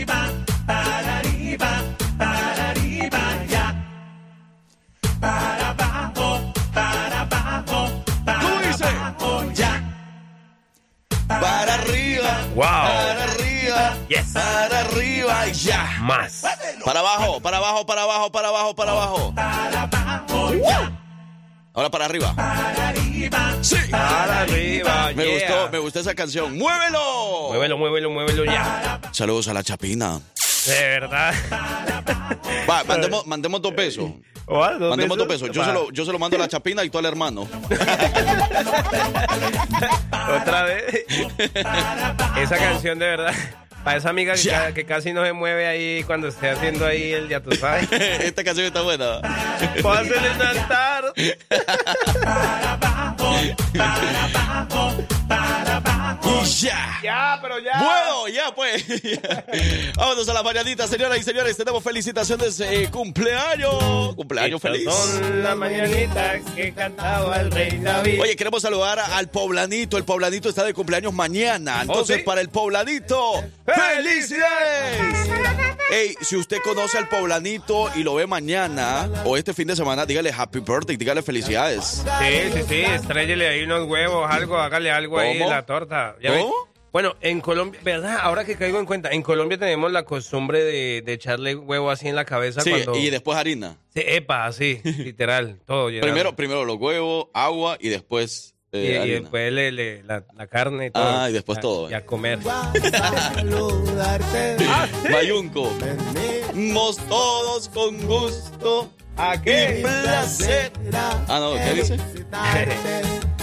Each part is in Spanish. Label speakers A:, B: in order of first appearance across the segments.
A: arriba, para arriba, para arriba ya. Para abajo, para abajo, para
B: ¿Cómo dice?
A: abajo ya.
B: Para arriba.
C: Wow.
B: Para arriba.
C: Yes.
B: Para arriba y ya.
C: Más.
B: Para abajo, para abajo, para abajo, para abajo, para abajo.
A: Para abajo ya.
B: Ahora para arriba.
A: Para arriba.
B: Sí.
C: Para arriba.
B: Me
C: yeah.
B: gustó, me gustó esa canción. ¡Muévelo!
C: Muévelo, muévelo, muévelo ya.
B: Saludos a la Chapina.
C: De verdad.
B: Va, mandemos, mandemos dos pesos.
C: ¿What? ¿Dos
B: Mandemos dos pesos. Yo se, lo, yo se lo mando a la Chapina y tú al hermano.
C: Otra vez. Esa canción de verdad. Para esa amiga que,
B: Ya.
C: ca- que casi no se mueve ahí cuando esté haciendo ahí el ya tú sabes.
B: Esta canción está buena.
C: Pásale un altar.
B: Ya.
C: Ya, pero ya.
B: Bueno, ya pues. Vámonos a la mañanita, señoras y señores. Tenemos felicitaciones de cumpleaños. Cumpleaños feliz.
C: Son las mañanitas que cantaba el rey David.
B: Oye, queremos saludar al poblanito. El poblanito está de cumpleaños mañana. Entonces,
C: ¿Oh, sí?
B: para el poblanito, ¡felicidades! Ey, si usted conoce al poblanito y lo ve mañana o este fin de semana, dígale happy birthday, dígale felicidades.
C: Sí, sí, sí, estrellele ahí unos huevos, algo, hágale algo ahí
B: ¿Cómo?
C: en la torta. Ya Bueno, en Colombia, ¿verdad? Ahora que caigo en cuenta, en Colombia tenemos la costumbre de, de echarle huevo así en la cabeza
B: Sí,
C: cuando...
B: y después harina.
C: Sí, epa, así, literal, todo. llenado.
B: Primero, primero los huevos, agua y después
C: Y,
B: eh,
C: y
B: harina.
C: después le- le- la, la carne y todo.
B: Ah, y después
C: A-
B: todo.
C: Y a comer.
B: Bayunco. Mos todos con gusto
C: ¿A
B: y placer. Ah, no, ¿qué dice?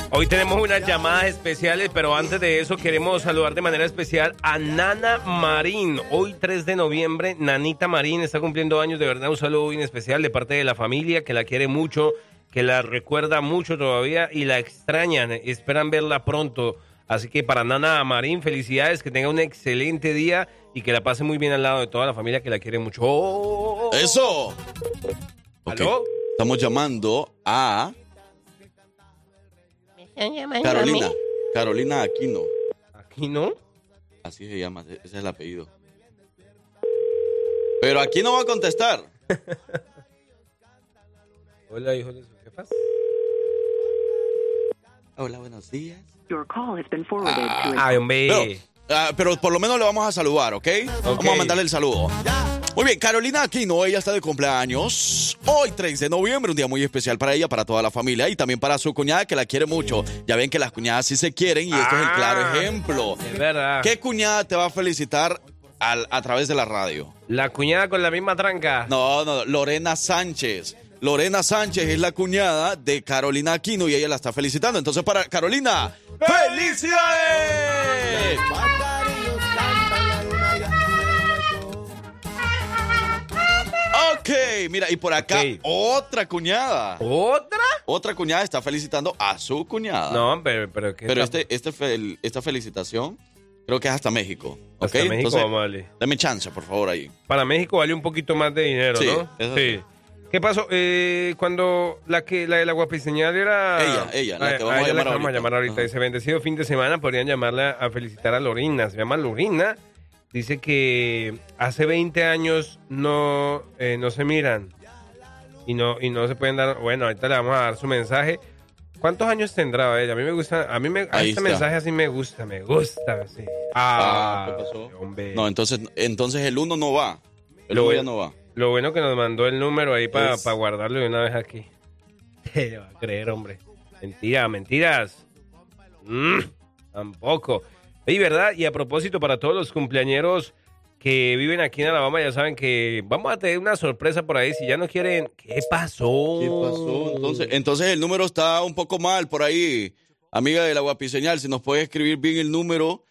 C: Hoy tenemos unas llamadas especiales, pero antes de eso queremos saludar de manera especial a Nana Marín. Hoy 3 de noviembre, Nanita Marín está cumpliendo años, de verdad un saludo bien especial de parte de la familia que la quiere mucho, que la recuerda mucho todavía y la extrañan, esperan verla pronto. Así que para Nana Marín, felicidades, que tenga un excelente día y que la pase muy bien al lado de toda la familia que la quiere mucho. ¡Oh!
B: Eso. Estamos llamando a Carolina. Carolina Aquino.
C: Aquí no.
B: Así se llama, ese es el apellido. Pero aquí no va a contestar.
C: Hola, hijo de su jefa.
B: Hola, buenos días.
D: Your call has been forwarded to a
C: Ay, hombre.
B: Pero, ah, pero por lo menos le vamos a saludar, ¿ok? Vamos a mandarle el saludo. Muy bien, Carolina Aquino, ella está de cumpleaños. Hoy, 3 de noviembre, un día muy especial para ella, para toda la familia y también para su cuñada que la quiere mucho. Ya ven que las cuñadas sí se quieren y este es el claro
C: Ah.
B: ejemplo.
C: Es verdad.
B: ¿Qué cuñada te va a felicitar al- a través de la radio?
C: La cuñada con la misma tranca.
B: No, no, Lorena Sánchez. Lorena Sánchez es la cuñada de Carolina Aquino y ella la está felicitando. Entonces, para Carolina, ¡felicidades! Ok, mira, y por acá
C: Ok.
B: otra cuñada.
C: ¿Otra?
B: Otra cuñada está felicitando a su cuñada.
C: No, pero, pero ¿qué
B: Pero
C: está-
B: este, este fel- esta felicitación creo que es hasta México. ¿ok?
C: Hasta México
B: Entonces,
C: a darle.
B: dame chance, por favor, ahí.
C: Para México vale un poquito más de dinero,
B: Sí,
C: ¿no?
B: eso
C: sí. ¿Qué pasó? Eh, cuando la que la de la guapiseñal era...
B: Ella, ella, la que vamos a
C: ella
B: llamar
C: la que vamos a
B: ahorita.
C: llamar ahorita. Ese bendecido fin de semana podrían llamarla a felicitar a Lorina. Se llama Lorina. Dice que hace 20 años no, eh, no se miran y no, y no se pueden dar... Bueno, ahorita le vamos a dar su mensaje. ¿Cuántos años tendrá ella? A mí me gusta, a mí me, a este
B: está.
C: mensaje así me gusta, me gusta, sí.
B: Ah,
C: Ah,
B: ¿qué pasó?
C: hombre.
B: No, entonces, entonces el uno no va. El
C: Lo
B: uno ya no va.
C: Lo bueno que nos mandó el número ahí para
B: Es-
C: guardarlo de una vez aquí. Te va a creer, hombre. Mentira, mentiras. Mm, tampoco. Y verdad, y a propósito, para todos los cumpleañeros que viven aquí en Alabama, ya saben que vamos a tener una sorpresa por ahí. Si ya no quieren, ¿qué pasó?
B: ¿Qué pasó? Entonces, entonces el número está un poco mal por ahí. Amiga de la guapiseñal, si nos puede escribir bien el número.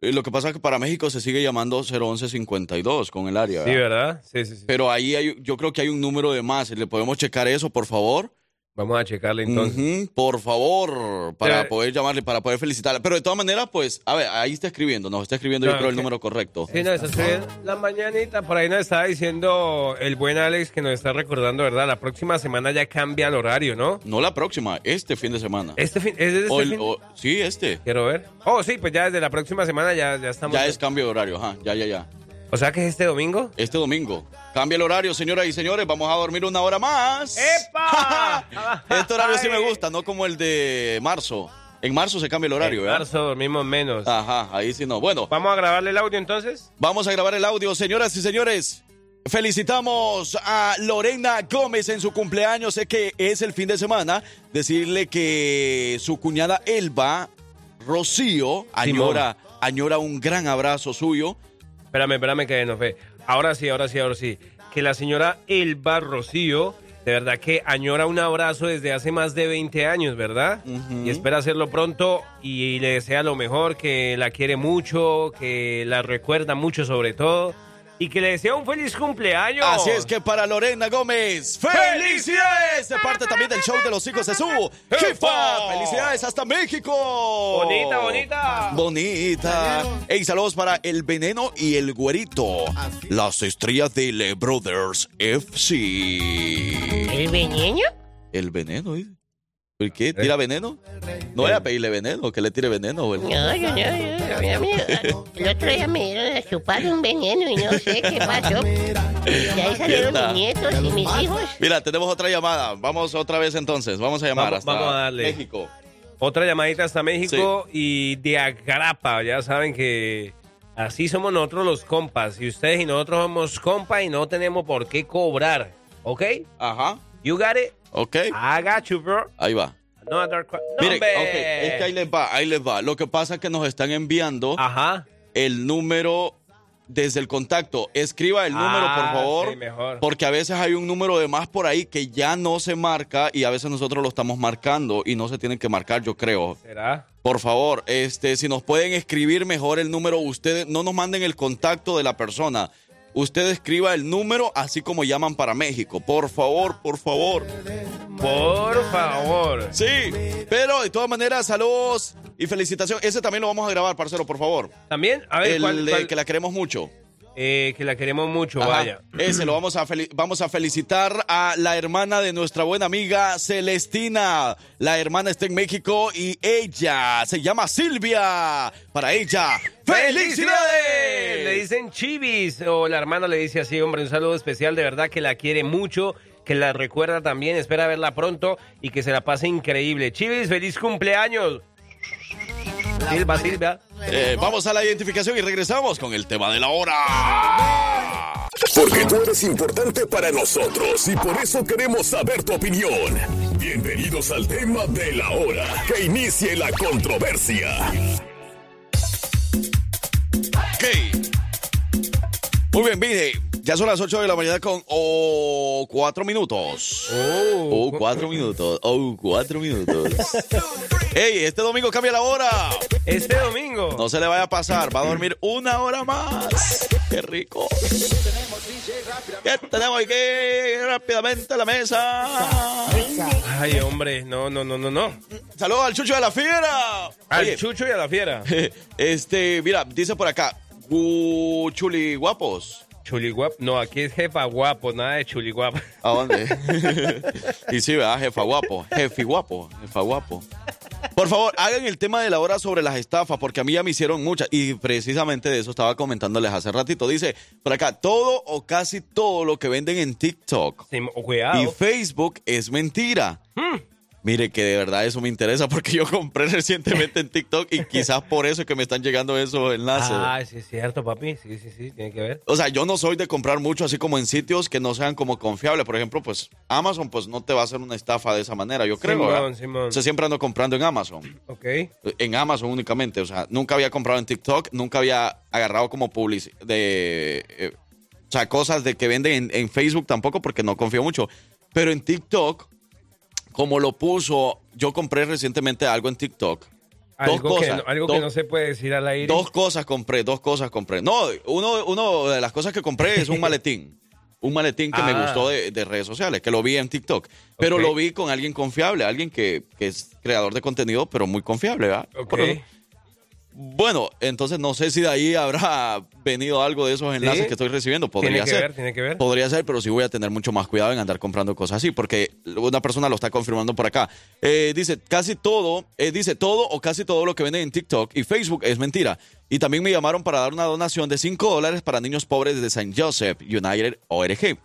B: Eh, Lo que pasa es que para México se sigue llamando 01152 con el área.
C: Sí,
B: ¿verdad?
C: ¿verdad? Sí, sí, sí.
B: Pero ahí hay, yo creo que hay un número de más. ¿Le podemos checar eso, por favor?
C: Vamos a checarle entonces.
B: Por favor, para
C: Eh,
B: poder llamarle, para poder felicitarla. Pero de todas maneras, pues, a ver, ahí está escribiendo, nos está escribiendo yo creo el número correcto.
C: Sí, nos está escribiendo la mañanita. Por ahí nos estaba diciendo el buen Alex que nos está recordando, ¿verdad? La próxima semana ya cambia el horario, ¿no?
B: No la próxima, este fin de semana.
C: Este fin, ¿es desde
B: O
C: este
B: el-
C: fin?
B: o- sí, este.
C: Quiero ver. Oh, sí, pues ya desde la próxima semana ya, ya estamos.
B: Ya es cambio de horario, ajá, ya, ya, ya.
C: O sea que es este domingo.
B: Este domingo. Cambia el horario, señoras y señores. Vamos a dormir una hora más.
C: ¡Epa!
B: este horario sí me gusta, no como el de marzo. En marzo se cambia el horario,
C: En
B: ¿verdad?
C: marzo dormimos menos.
B: Ajá, ahí sí no. Bueno,
C: Vamos a grabarle el audio entonces.
B: vamos a grabar el audio, señoras y señores. Felicitamos a Lorena Gómez en su cumpleaños. Sé que es el fin de semana. Decirle que su cuñada Elba Rocío añora, añora un gran abrazo suyo.
C: Espérame, espérame que no fe. Ahora sí, ahora sí, ahora sí. Que la señora Elba Rocío, de verdad que añora un abrazo desde hace más de 20 años, ¿verdad? Y espera hacerlo pronto y, le desea lo mejor, que la quiere mucho, que la recuerda mucho sobre todo y que le desea un feliz cumpleaños.
B: Así es que para Lorena Gómez, ¡felicidades! De parte también del show de los hijos de su jefa. ¡Felicidades hasta México!
C: Bonita, bonita.
B: Bonita. Ey, saludos para El Veneno y El Güerito. Las estrellas de Le Brothers FC.
E: ¿El veneno?
B: El Veneno, ¿eh? ¿Por qué? ¿Tira veneno? No voy a pedirle veneno, que le tire veneno. güey.
E: No, yo no, yo, mí- el otro día me dieron a chupar un veneno y no sé qué pasó. Y ahí salieron mis nietos y mis hijos.
B: Mira, tenemos otra llamada. Vamos otra vez entonces. Vamos a llamar
C: Vamos-
B: hasta
C: vamos a darle.
B: México.
C: Otra llamadita hasta México y de Agrapa. Ya saben que así somos nosotros los compas. Y ustedes y nosotros somos compas y no tenemos por qué cobrar. ¿Ok?
B: Ajá.
C: You got it?
B: Ok.
C: I got you, bro.
B: Ahí va.
C: Qu-
B: Mire,
C: Number.
B: ok, es que ahí les va, ahí les va. Lo que pasa es que nos están enviando
C: Ajá.
B: el número desde el contacto. Escriba el número, por
C: Ah,
B: favor.
C: sí, mejor.
B: Porque a veces hay un número de más por ahí que ya no se marca y a veces nosotros lo estamos marcando y no se tienen que marcar, yo creo.
C: ¿Será?
B: Por favor, este, si nos pueden escribir mejor el número, ustedes no nos manden el contacto de la persona. Usted escriba el número así como llaman para México. Por favor, por favor.
C: Por favor.
B: Sí, pero de todas maneras, saludos y felicitaciones. Ese también lo vamos a grabar, parcero, por favor.
C: También, a ver,
B: El
C: ¿cuál-
B: que la queremos mucho.
C: Eh, que la queremos mucho,
B: Ajá.
C: vaya.
B: Ese lo vamos a, vamos a felicitar a la hermana de nuestra buena amiga Celestina. La hermana está en México y ella se llama Silvia. Para ella,
C: Le
B: ¡felicidades!
C: dicen chivis, o la hermana le dice así, hombre, un saludo especial, de verdad que la quiere mucho, que la recuerda también, espera verla pronto y que se la pase increíble. Chivis, feliz cumpleaños. Silva, Silvia.
B: Eh, vamos a la identificación y regresamos con el tema de la hora.
F: Porque tú eres importante para nosotros y por eso queremos saber tu opinión. Bienvenidos al tema de la hora. Que inicie la controversia.
B: Ok. Muy bien, mire. Ya son las 8 de la mañana con oh, 4 minutos. Oh, 4 minutos. Oh, 4 minutos. Ey, este domingo cambia la hora.
C: Este domingo.
B: No se le vaya a pasar. Va a dormir una hora más. Qué rico. ¿Qué tenemos aquí rápidamente a la mesa?
C: Ay, hombre, no, no, no, no, no.
B: Saludos al Chucho de la Fiera.
C: Al
B: Oye,
C: chucho y a la fiera.
B: este, mira, dice por acá. Chuli guapos.
C: Chuli guapo. No, aquí es jefa guapo, nada de chuli guapo.
B: ¿A dónde? y sí, ¿verdad? Jefa guapo. Jefi guapo. Jefa guapo. Por favor, hagan el tema de la hora sobre las estafas, porque a mí ya me hicieron muchas. Y precisamente de eso estaba comentándoles hace ratito. Dice, por acá, todo o casi todo lo que venden en TikTok
C: Sí,
B: y. Facebook es mentira.
C: Hmm.
B: Mire que de verdad eso me interesa porque yo compré recientemente en TikTok y quizás por eso es que me están llegando esos enlaces.
C: Ah, sí, es cierto, papi. Sí, sí, sí, tiene que ver.
B: O sea, yo no soy de comprar mucho así como en sitios que no sean como confiables. Por ejemplo, pues Amazon pues no te va a hacer una estafa de esa manera, yo creo.
C: Simón. Simón.
B: O sea, siempre ando comprando en Amazon.
C: Ok.
B: En Amazon únicamente. O sea, nunca había comprado en TikTok, nunca había agarrado como publicidad de... eh, o sea, cosas de que venden en, en Facebook tampoco porque no confío mucho. Pero en TikTok, como lo puso, yo compré recientemente algo en TikTok.
C: Algo,
B: dos
C: que,
B: cosas.
C: no, algo que no se puede decir al aire.
B: Dos cosas compré, dos cosas compré. No, uno, uno de las cosas que compré es un maletín. Un maletín que me
C: Ah.
B: gustó de, de redes sociales, que lo vi en TikTok. Pero lo vi con alguien confiable, alguien que, que es creador de contenido, pero muy confiable, ¿verdad?
C: Ok.
B: Bueno, entonces no sé si de ahí habrá venido algo de esos enlaces
C: Sí.
B: que estoy recibiendo. Podría
C: Tiene que
B: ser.
C: ver, tiene que ver.
B: Podría ser, pero sí voy a tener mucho más cuidado en andar comprando cosas así, porque una persona lo está confirmando por acá. Eh, dice, casi todo, eh, dice, todo o casi todo lo que venden en TikTok y Facebook es mentira. Y también me llamaron para dar una donación de 5 dólares para niños pobres de St. Joseph United ORG.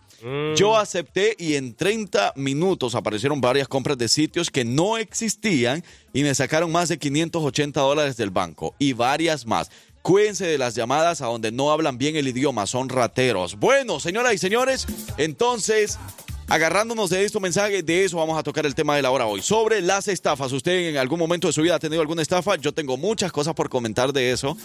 B: Yo acepté y en 30 minutos aparecieron varias compras de sitios que no existían y me sacaron más de 580 dólares del banco y varias más. Cuídense de las llamadas a donde no hablan bien el idioma, son rateros. Bueno, señoras y señores, entonces, agarrándonos de estos mensajes, de eso vamos a tocar el tema de la hora hoy. Sobre las estafas, ¿usted en algún momento de su vida ha tenido alguna estafa? Yo tengo muchas cosas por comentar de eso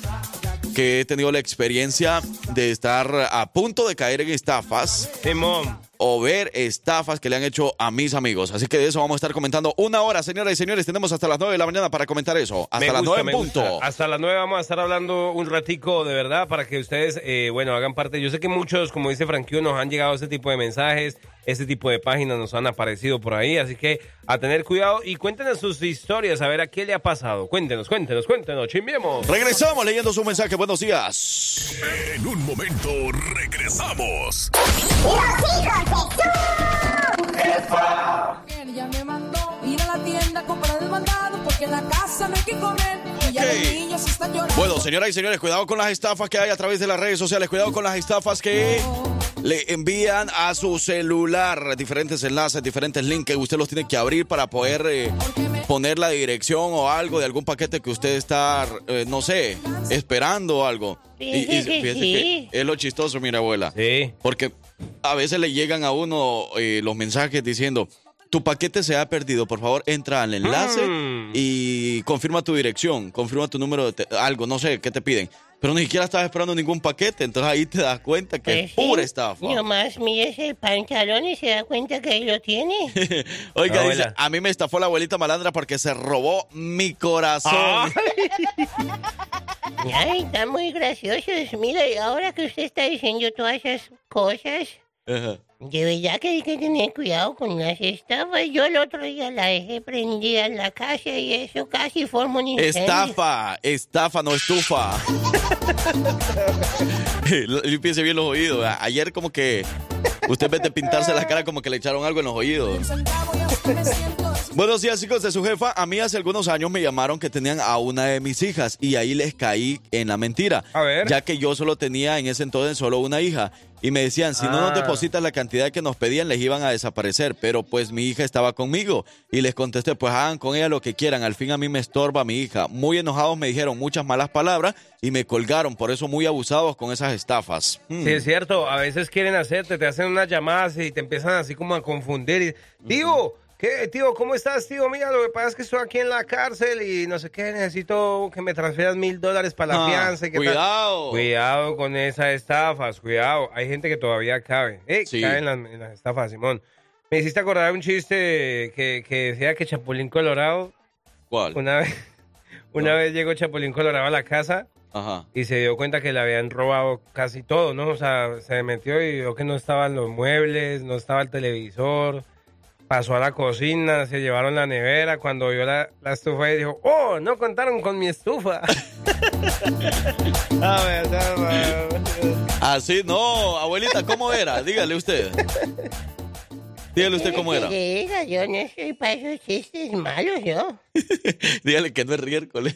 B: que he tenido la experiencia de estar a punto de caer en estafas
C: Simón.
B: o ver estafas que le han hecho a mis amigos. Así que de eso vamos a estar comentando una hora, señoras y señores. Tenemos hasta las 9 de la mañana para comentar eso. Hasta
C: Me
B: las
C: gusta,
B: 9
C: me
B: en punto.
C: gusta. Hasta las 9 vamos a estar hablando un ratico de verdad para que ustedes, eh, bueno, hagan parte. Yo sé que muchos, como dice Frankie, nos han llegado ese tipo de mensajes, ese tipo de páginas nos han aparecido por ahí, así que a tener cuidado y cuéntenos sus historias, a ver a qué le ha pasado. Cuéntenos, cuéntenos, cuéntenos, chimbiemos.
B: Regresamos leyendo su mensaje. Buenos días.
F: En un momento regresamos.
G: Ella me mandó ir a la tienda a comprar el mandado porque en la casa no hay que comer
B: Bueno, señoras y señores, cuidado con las estafas que hay a través de las redes sociales. Cuidado con las estafas que le envían a su celular diferentes enlaces, diferentes links que usted los tiene que abrir para poder eh, poner la dirección o algo de algún paquete que usted está, eh, no sé, esperando o algo. Y, y
E: Fíjese que
B: fíjese
E: sí.
B: que es lo chistoso, mi abuela.
C: Sí.
B: Porque a veces le llegan a uno eh, los mensajes diciendo, tu paquete se ha perdido, por favor entra al enlace
C: Mm.
B: y confirma tu dirección, confirma tu número de te- algo, no sé, ¿qué te piden? Pero ni siquiera estás esperando ningún paquete, entonces ahí te das cuenta que es
E: Pues sí.
B: pura estafa.
E: Nomás mires el pantalón y se da cuenta que ahí lo tiene.
B: Oiga, dice, a mí me estafó la abuelita malandra porque se robó mi corazón.
E: Ay, está muy gracioso. Mira, y ahora que usted está diciendo todas esas cosas,
B: Ajá.
E: de verdad que hay que tener cuidado con las estafas. Yo el otro día la dejé prendida en la casa y eso casi forma un incendio.
B: Estafa, estafa, no estufa. Límpiese bien los oídos. Ayer como que usted en vez de pintarse la cara como que le echaron algo en los oídos. Buenos días, chicos de su jefa. A mí hace algunos años me llamaron que tenían a una de mis hijas y ahí les caí en la mentira.
C: A ver.
B: Ya que yo solo tenía en ese entonces solo una hija. Y me decían, si no nos
C: Ah.
B: depositas la cantidad que nos pedían, les iban a desaparecer. Pero pues mi hija estaba conmigo. Y les contesté, pues hagan con ella lo que quieran. Al fin a mí me estorba mi hija. Muy enojados me dijeron muchas malas palabras y me colgaron. Por eso muy abusados con esas estafas. Hmm.
C: Sí, es cierto. A veces quieren hacerte, te hacen unas llamadas y te empiezan así como a confundir. Y, tío, ¿qué, tío, ¿cómo estás, tío? Mira, lo que pasa es que estoy aquí en la cárcel y no sé qué, necesito que me transfieras mil dólares para la
B: Ah,
C: fianza. y qué tal.
B: cuidado.
C: Cuidado con esas estafas, cuidado. Hay gente que todavía cabe. Eh,
B: Sí.
C: cae en las, en las estafas, Simón. Me hiciste acordar un chiste que, que decía que Chapulín Colorado,
B: ¿Cuál?
C: una vez, una
B: No.
C: vez llegó Chapulín Colorado a la casa
B: Ajá.
C: y se dio cuenta que le habían robado casi todo, ¿no? O sea, se metió y vio que no estaban los muebles, no estaba el televisor, pasó a la cocina, se llevaron la nevera, cuando vio la, la estufa y dijo, oh, no contaron con mi estufa. A ver, a ver.
B: Así, no, abuelita, ¿cómo era? Dígale usted. Dígale usted cómo era.
E: Yo no soy para esos chistes malos, yo.
B: Dígale que no es miércoles.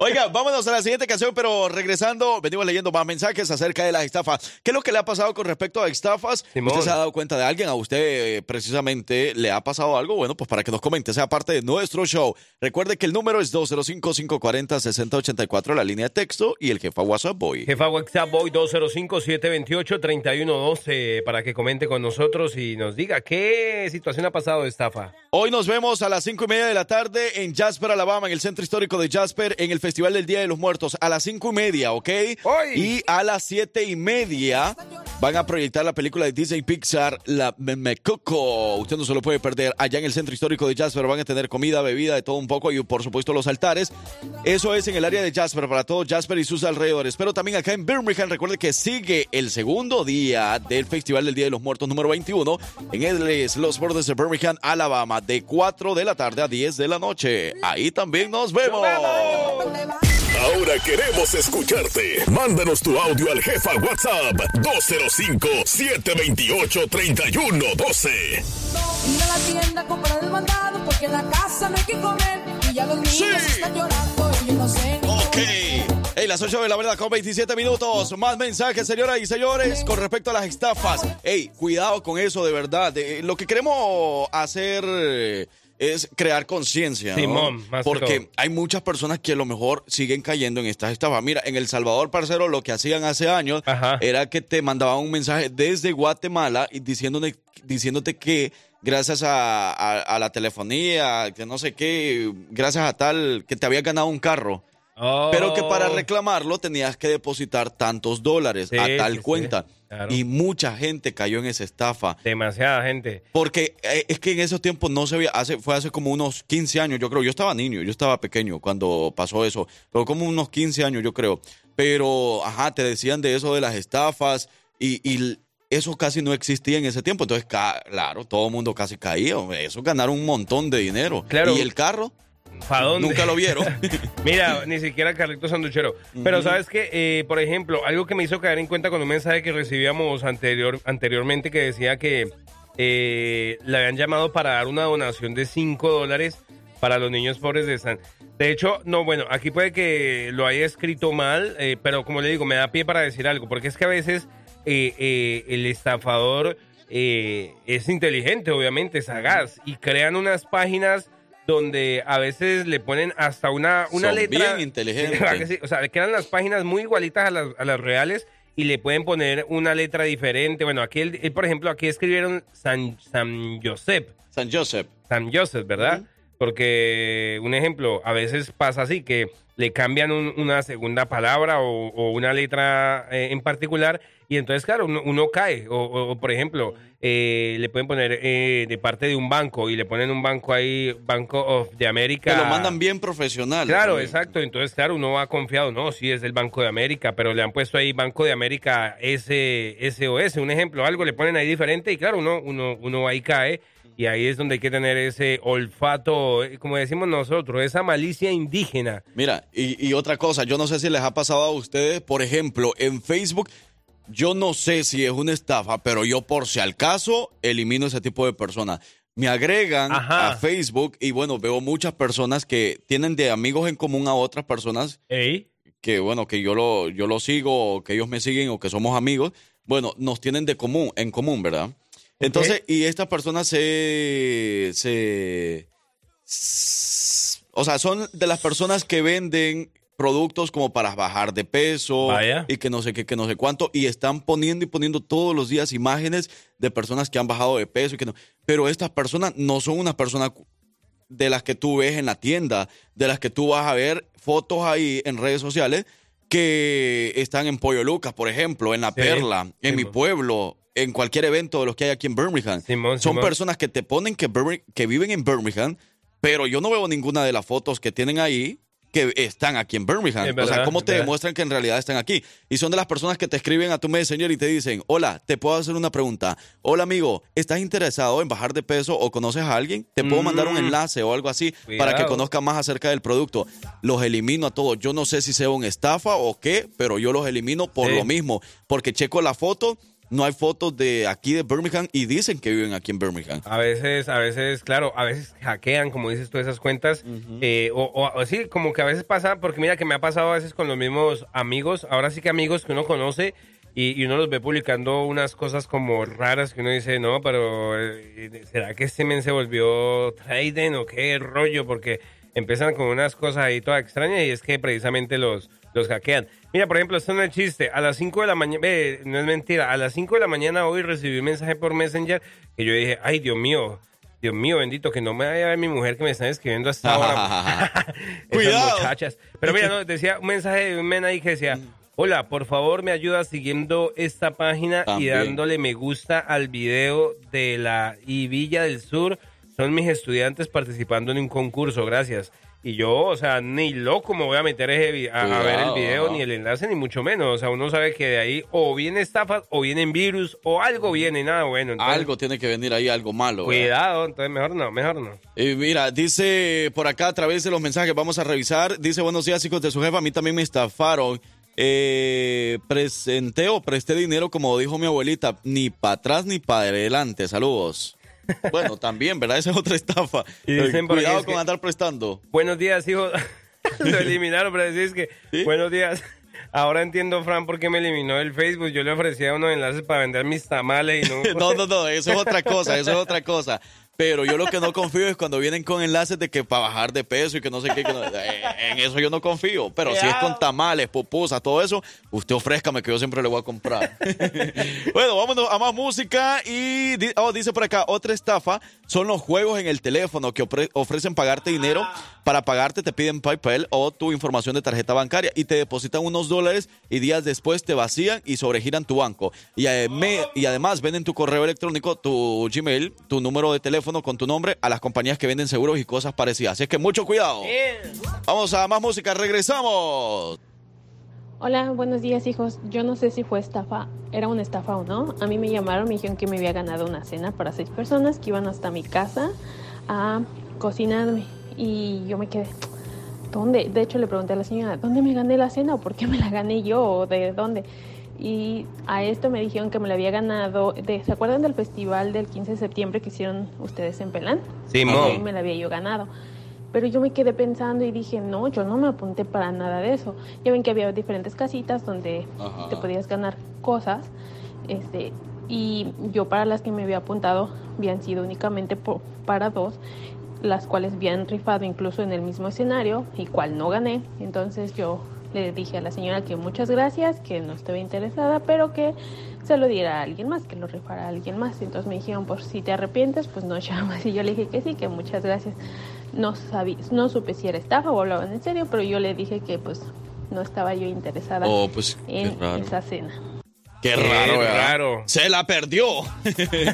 B: Oiga, vámonos a la siguiente canción, pero regresando, venimos leyendo más mensajes acerca de las estafas. ¿Qué es lo que le ha pasado con respecto a estafas?
C: Simón.
B: ¿Usted se ha dado cuenta de alguien? ¿A usted eh, precisamente le ha pasado algo? Bueno, pues para que nos comente, sea parte de nuestro show. Recuerde que el número es 205-540-6084, la línea de texto y el jefa WhatsApp Boy.
C: Jefa WhatsApp Boy 205-728-3112 para que comente con nosotros y nos diga qué situación ha pasado de estafa.
B: Hoy nos vemos a las cinco y media de la tarde en Jasper, Alabama, en el centro histórico de Jasper, en el Festival del Día de los Muertos. A las cinco y media, ¿ok?
C: Hoy.
B: Y a las siete y media van a proyectar la película de Disney Pixar, La Memecoco. Usted no se lo puede perder. Allá en el centro histórico de Jasper van a tener comida, bebida, de todo un poco y por supuesto los altares. Eso es en el área de Jasper, para todo Jasper y sus alrededores. Pero también acá en Birmingham, recuerde que sigue el segundo día del Festival del Día de los Muertos número 21 en el Los Bordes de Birmingham, Alabama, de 4 de la tarde a 10 de la noche. Ahí también nos vemos.
F: Ahora queremos escucharte. Mándanos tu audio al jefa WhatsApp 205-728-3112.
G: Ir a la tienda a comprar el mandado porque en la casa no hay que comer y ya los niños
B: Sí.
G: están llorando y yo no sé
B: Ok. Hey, las 8 de la verdad con 27 minutos. Más mensajes, señoras y señores, con respecto a las estafas. Hey, cuidado con eso, de verdad. De- lo que queremos hacer eh, es crear conciencia. ¿no?
C: Más
B: Porque
C: todo.
B: hay muchas personas que a lo mejor siguen cayendo en estas estafas. Mira, en El Salvador, parcero, lo que hacían hace años
C: Ajá.
B: era que te mandaban un mensaje desde Guatemala y diciéndole, diciéndote que gracias a, a- a la telefonía, que no sé qué, gracias a tal, que te habías ganado un carro. Pero que para
C: Oh.
B: reclamarlo tenías que depositar tantos dólares
C: Sí,
B: a tal
C: sí, sí.
B: cuenta.
C: Claro.
B: Y mucha gente cayó en esa estafa.
C: Demasiada gente.
B: Porque eh, es que en esos tiempos no se veía, hace, fue hace como unos 15 años, yo creo. Yo estaba niño, yo estaba pequeño cuando pasó eso, pero como unos 15 años, yo creo. Pero, ajá, te decían de eso de las estafas y, y eso casi no existía en ese tiempo. Entonces, claro, todo el mundo casi caía. Eso ganaron un montón de dinero.
C: Claro.
B: Y el carro,
C: ¿Para dónde?
B: nunca lo vieron.
C: Mira, ni siquiera Carlito Sanduchero. Pero sabes que, eh, por ejemplo, algo que me hizo caer en cuenta con un mensaje que recibíamos anterior, anteriormente que decía que eh, le habían llamado para dar una donación de 5 dólares para los niños pobres de San. De hecho, no, bueno, aquí puede que lo haya escrito mal, eh, pero como le digo, me da pie para decir algo, porque es que a veces eh, el estafador es inteligente, obviamente, sagaz, y crean unas páginas donde a veces le ponen hasta una, una
B: Son
C: letra.
B: bien inteligentes.
C: ¿Verdad que sí? O sea, quedan las páginas muy igualitas a las, a las reales y le pueden poner una letra diferente. Bueno, aquí, él, él, por ejemplo, aquí escribieron San, San Josep.
B: San Joseph.
C: San Joseph, ¿verdad? Porque, un ejemplo, a veces pasa así que le cambian un- una segunda palabra o, o una letra eh, en particular y entonces, claro, uno, uno cae. O, o- o, por ejemplo, eh, le pueden poner eh, de parte de un banco y le ponen un banco ahí, Banco of America.
B: Que lo mandan bien profesional.
C: Claro,
B: también.
C: exacto. Entonces, claro, uno va confiado, no, sí es el Banco de América, pero le han puesto ahí Banco de América S, SOS, un ejemplo, algo le ponen ahí diferente y claro, uno, uno, uno ahí cae y ahí es donde hay que tener ese olfato, eh, como decimos nosotros, esa malicia indígena.
B: Mira, y, y otra cosa, yo no sé si les ha pasado a ustedes, por ejemplo, en Facebook, yo no sé si es una estafa, pero yo por si al caso elimino ese tipo de personas. Me agregan
C: Ajá.
B: a Facebook y bueno, veo muchas personas que tienen de amigos en común a otras personas
C: ¿Ey?
B: que bueno, que yo lo, yo lo sigo, o que ellos me siguen, o que somos amigos, bueno, nos tienen de común, en común, ¿verdad? Entonces, y estas personas se, se, o sea, son de las personas que venden productos como para bajar de peso
C: Vaya.
B: y que no sé qué, que no sé cuánto, y están poniendo y poniendo todos los días imágenes de personas que han bajado de peso y que no. Pero estas personas no son unas personas de las que tú ves en la tienda, de las que tú vas a ver fotos ahí en redes sociales que están en Pollo Lucas, por ejemplo, en La
C: Sí,
B: Perla, en mi pueblo, en cualquier evento de los que hay aquí en Birmingham.
C: Simón,
B: Son
C: Simón.
B: personas que te ponen que, que viven en Birmingham, pero yo no veo ninguna de las fotos que tienen ahí que están aquí en Birmingham. O sea, ¿cómo te
C: verdad.
B: demuestran que en realidad están aquí? Y son de las personas que te escriben a tu Messenger y te dicen, hola, te puedo hacer una pregunta. Hola amigo, ¿estás interesado en bajar de peso o conoces a alguien? Te puedo mandar un
C: Mm.
B: enlace o algo así para que conozcas más acerca del producto. Los elimino a todos. Yo no sé si sea una estafa o qué, pero yo los elimino por
C: Sí.
B: lo mismo. Porque checo la foto, no hay fotos de aquí de Birmingham y dicen que viven aquí en Birmingham.
C: A veces, a veces, claro, a veces hackean, como dices tú, esas cuentas. eh, o, o- o sí, como que a veces pasa, porque mira que me ha pasado a veces con los mismos amigos, ahora sí que amigos que uno conoce y, y uno los ve publicando unas cosas como raras que uno dice, no, pero eh, ¿será que este men se volvió trading o qué rollo? Porque empiezan con unas cosas ahí todas extrañas y es que precisamente los, los hackean. Mira, por ejemplo, esto no es chiste. A las 5 de la mañana, no es mentira, a las 5 de la mañana hoy recibí un mensaje por Messenger que yo dije, ay, Dios mío, Dios mío, bendito, que no me vaya a ver mi mujer que me está escribiendo hasta ahora.
B: Cuidado.
C: muchachas. Pero mira, no, decía un mensaje de un men ahí que decía, hola, por favor me ayuda siguiendo esta página y dándole me gusta al video de la Ibilla del Sur. Son mis estudiantes participando en un concurso, gracias. Y yo, o sea, ni loco me voy a meter ese a, a ver el video, ni el enlace, ni mucho menos. O sea, uno sabe que de ahí o viene estafas, o vienen virus, o algo viene, nada bueno. Entonces,
B: Algo tiene que venir ahí, algo malo. ¿verdad?
C: Cuidado, entonces mejor no, mejor no.
B: Y mira, dice por acá a través de los mensajes, vamos a revisar. Dice, buenos días, hijos de su jefa. A mí también me estafaron. Eh, presenté o presté dinero, como dijo mi abuelita, ni para atrás ni para adelante. Saludos. Bueno, también, ¿verdad? Esa es otra estafa.
C: Y dicen
B: Cuidado con
C: que-
B: andar prestando.
C: Buenos días, hijo. Lo eliminaron, pero decís que.
B: ¿Sí?
C: Buenos días. Ahora entiendo, Fran, por qué me eliminó el Facebook. Yo le ofrecía unos enlaces para vender mis tamales y no.
B: No, no, no, eso es otra cosa, eso es otra cosa. Pero yo lo que no confío es cuando vienen con enlaces de que para bajar de peso y que no sé qué. que no- eh, en eso yo no confío. Pero si es con tamales, pupusas, todo eso, usted ofrézcame que yo siempre le voy a comprar. bueno, vámonos a más música. Y oh, dice por acá, otra estafa son los juegos en el teléfono que ofre- ofrecen pagarte dinero. Para pagarte te piden PayPal o tu información de tarjeta bancaria y te depositan unos dólares y días después te vacían y sobregiran tu banco. Y, adem- y además venden tu correo electrónico, tu Gmail, tu número de teléfono con tu nombre a las compañías que venden seguros y cosas parecidas. Así es que mucho cuidado. Vamos a más música, regresamos.
H: Hola, buenos días hijos. Yo no sé si fue estafa, era una estafa o no. A mí me llamaron, me dijeron que me había ganado una cena para seis personas que iban hasta mi casa a cocinarme. Y yo me quedé, ¿dónde? De hecho le pregunté a la señora, ¿dónde me gané la cena o por qué me la gané yo o de dónde? Y a esto me dijeron que me la había ganado, de, ¿se acuerdan del festival del 15 de septiembre que hicieron ustedes en Pelán?
C: Simón.
H: Ahí me la había yo ganado. Pero yo me quedé pensando y dije, no, yo no me apunté para nada de eso. Ya ven que había diferentes casitas donde
B: Ajá.
H: te podías ganar cosas. Este, y yo para las que me había apuntado habían sido únicamente po- para dos, las cuales habían rifado incluso en el mismo escenario y cual no gané. Entonces yo le dije a la señora que muchas gracias, que no estaba interesada, pero que se lo diera a alguien más, que lo rifara a alguien más. Entonces me dijeron, por si te arrepientes, pues no llamas. Y yo le dije que sí, que muchas gracias. No, sabí, no supe si era estafa o hablaban en serio, pero yo le dije que pues no estaba yo interesada
B: Oh, pues qué
H: en
B: raro.
H: esa cena.
B: Qué
C: Qué
B: raro, ¿verdad?
C: raro.
B: Se la perdió.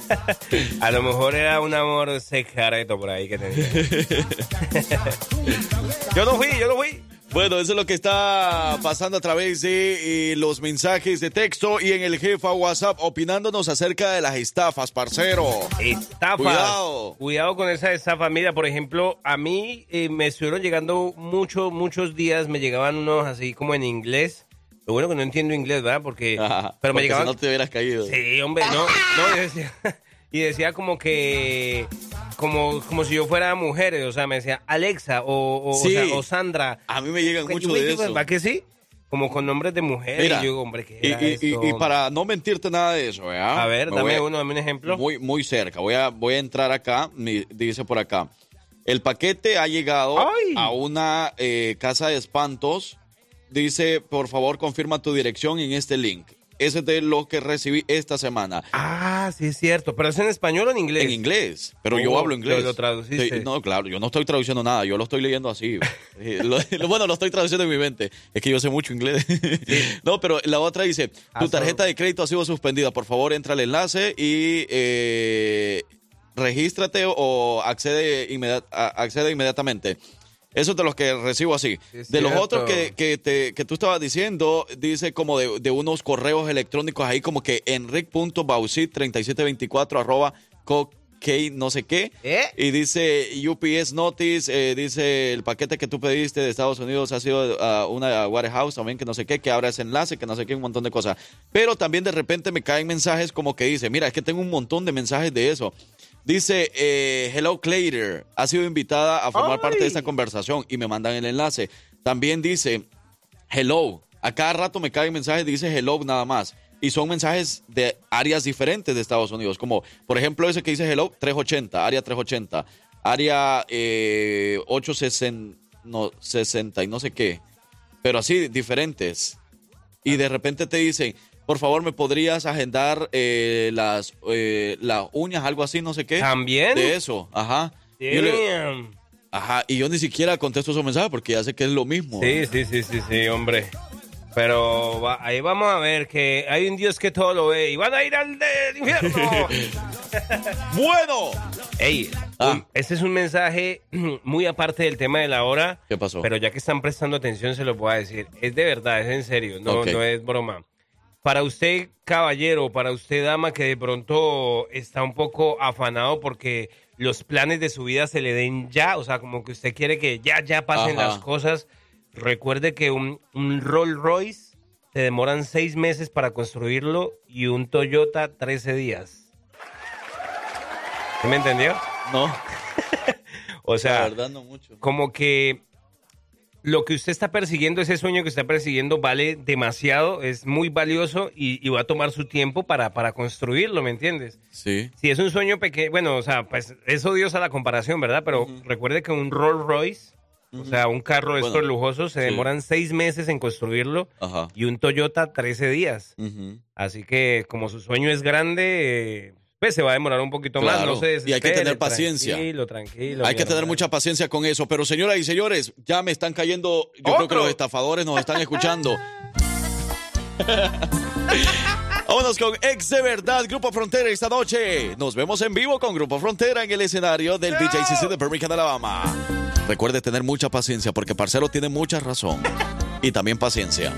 C: A lo mejor era un amor secreto por ahí que tenía. yo no fui, yo no fui.
B: Bueno, eso es lo que está pasando a través de eh, los mensajes de texto y en el jefa WhatsApp opinándonos acerca de las estafas, parcero.
C: Estafas.
B: Cuidado.
C: Cuidado con esa estafa. Mira, por ejemplo, a mí eh, me estuvieron llegando muchos, muchos días, me llegaban unos así como en inglés. Lo bueno que no entiendo inglés, ¿verdad? Porque...
B: Ajá,
C: pero me llegaban...
B: si no te hubieras caído.
C: Sí, hombre, no, no, y decía, y decía como que, como, como si yo fuera mujer, o sea, me decía Alexa o, o, o
B: Sí.
C: sea, o Sandra.
B: A mí me llegan mucho de eso.
C: ¿Verdad que sí? Como con nombres de mujer.
B: Mira,
C: y yo hombre, ¿qué
B: y,
C: era
B: y- y-
C: esto?
B: y para no mentirte nada de eso, ¿verdad?
C: A ver,
B: Me
C: dame
B: a-
C: uno, dame un ejemplo.
B: Muy, muy cerca. Voy a, voy a entrar acá. mi- dice por acá. El paquete ha llegado
C: ¡Ay!
B: a una eh, casa de espantos. Dice, por favor, confirma tu dirección en este link. Ese es de lo que recibí esta semana.
C: Ah, sí es cierto. ¿Pero es en español o en inglés?
B: En inglés, pero yo
C: Oh,
B: hablo inglés.
C: lo- lo traduciste.
B: No, claro, yo no estoy traduciendo nada, yo lo estoy leyendo así. Eh, lo- lo- bueno, lo estoy traduciendo en mi mente. Es que yo sé mucho inglés. no, pero la otra dice, tu tarjeta de crédito ha sido suspendida. Por favor, entra al enlace y eh, regístrate o accede inmediatamente. Eso es de los que recibo así.
C: Es
B: de los otros que, que, te- que tú estabas diciendo, dice como de, de unos correos electrónicos ahí como que enric.bausit3724 arroba cocaine no sé qué.
C: ¿Eh?
B: Y dice UPS Notice, eh, dice el paquete que tú pediste de Estados Unidos ha sido a una warehouse también que no sé qué, que abra ese enlace, que no sé qué, un montón de cosas. Pero también de repente me caen mensajes como que dice, mira, es que tengo un montón de mensajes de eso. Dice, eh, Hello Clater, ha sido invitada a formar
C: ¡Ay!
B: parte de esta conversación y me mandan el enlace. También dice, hello. A cada rato me caen mensajes, dice hello nada más. Y son mensajes de áreas diferentes de Estados Unidos. Como, por ejemplo, ese que dice hello, 380, área 380. Área eh, 860, no, 60 y no sé qué. Pero así, diferentes. Y de repente te dicen, por favor, ¿me podrías agendar eh, las, eh, las uñas, algo así, no sé qué?
C: ¿También?
B: De eso, ajá. Yo le-. Ajá, y yo ni siquiera contesto esos mensajes porque ya sé que es lo mismo.
C: Sí, sí, sí, sí, sí, hombre. Pero va- ahí vamos a ver que hay un Dios que todo lo ve y van a ir al del infierno.
B: Bueno,
C: Ey,
B: Ah.
C: Este es un mensaje muy aparte del tema de la hora.
B: ¿Qué pasó?
C: Pero ya que están prestando atención, se lo voy a decir. Es de verdad, es en serio, no, no es broma. Para usted, caballero, para usted, dama, que de pronto está un poco afanado porque los planes de su vida se le den ya, o sea, como que usted quiere que ya, ya pasen
B: Ajá.
C: las cosas, recuerde que un, un Rolls Royce te demoran seis meses para construirlo y un Toyota 13 días. ¿Sí me entendió?
B: No,
C: O
B: la
C: sea,
B: verdad no mucho.
C: como que lo que usted está persiguiendo, ese sueño que está persiguiendo, vale demasiado, es muy valioso y, y va a tomar su tiempo para, para construirlo, ¿me entiendes?
B: Sí.
C: Si es un sueño pequeño, bueno, o sea, pues es odiosa la comparación, ¿verdad? Pero recuerde que un Rolls Royce, o sea, un carro de
B: Bueno,
C: estos lujosos, se
B: sí.
C: demoran seis meses en construirlo
B: Ajá.
C: y un Toyota 13 días. Así que como su sueño es grande, eh, pues se va a demorar un poquito más. No se
B: y hay que tener paciencia.
C: Tranquilo, tranquilo.
B: Hay que tener mucha paciencia con eso. Pero señoras y señores, ya me están cayendo. Yo creo que los estafadores nos están escuchando. Vámonos con Ex de Verdad, Grupo Frontera esta noche. Nos vemos en vivo con Grupo Frontera en el escenario del BJCC de Birmingham, Alabama. Recuerde tener mucha paciencia porque Parcero tiene mucha razón. Y también paciencia.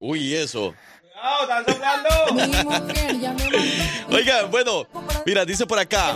B: Uy, eso.
C: ¡Cuidado, están soplando!
G: Mi mujer ya me mandó.
B: Oiga, bueno, mira, dice por
G: En
B: acá.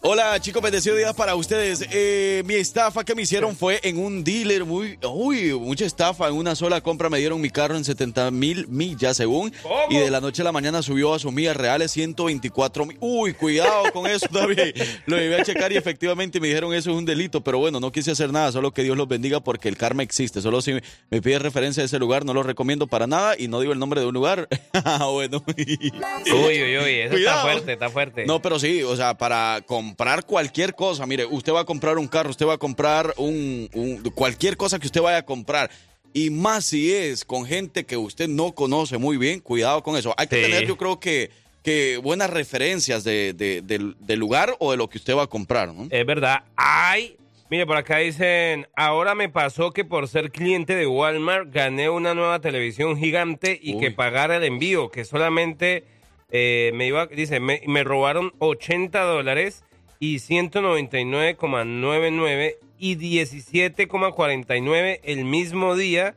B: Hola chicos, bendecido día para ustedes. Eh, mi estafa que me hicieron fue en un dealer muy, uy, mucha estafa. En una sola compra me dieron mi carro en 70 mil millas según.
C: ¿Cómo?
B: Y de la noche a la mañana subió a sus millas reales 124 mil. Uy, cuidado con eso, David. Lo llevé a checar y efectivamente me dijeron eso es un delito. Pero bueno, no quise hacer nada, solo que Dios los bendiga porque el karma existe. Solo si me pide referencia de ese lugar, no lo recomiendo para nada y no digo el nombre de un lugar. Ah, bueno.
C: Uy, uy, uy, eso
B: Cuidado.
C: está fuerte, está fuerte.
B: No, pero sí, o sea, para comprar cualquier cosa, mire, usted va a comprar un carro, usted va a comprar un, un- cualquier cosa que usted vaya a comprar. Y más si es con gente que usted no conoce muy bien, cuidado con eso. Hay que
C: Sí.
B: tener, yo creo que, que buenas referencias de, de- del, del lugar o de lo que usted va a comprar, ¿no?
C: Es verdad. Ay, mire, por acá dicen, ahora me pasó que por ser cliente de Walmart gané una nueva televisión gigante y
B: Uy.
C: que pagara el envío, que solamente eh, me iba, dice, me, me robaron 80 dólares y 199,99 y 17,49 el mismo día.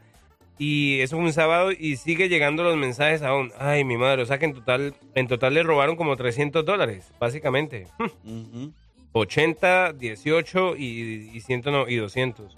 C: Y eso fue un sábado y sigue lllegando los mensajes aún. Ay, mi madre, o sea que en total, en total le robaron como 300 dólares, básicamente.
B: Ujú.
C: 80, 18 y, y, 100 no- y 200.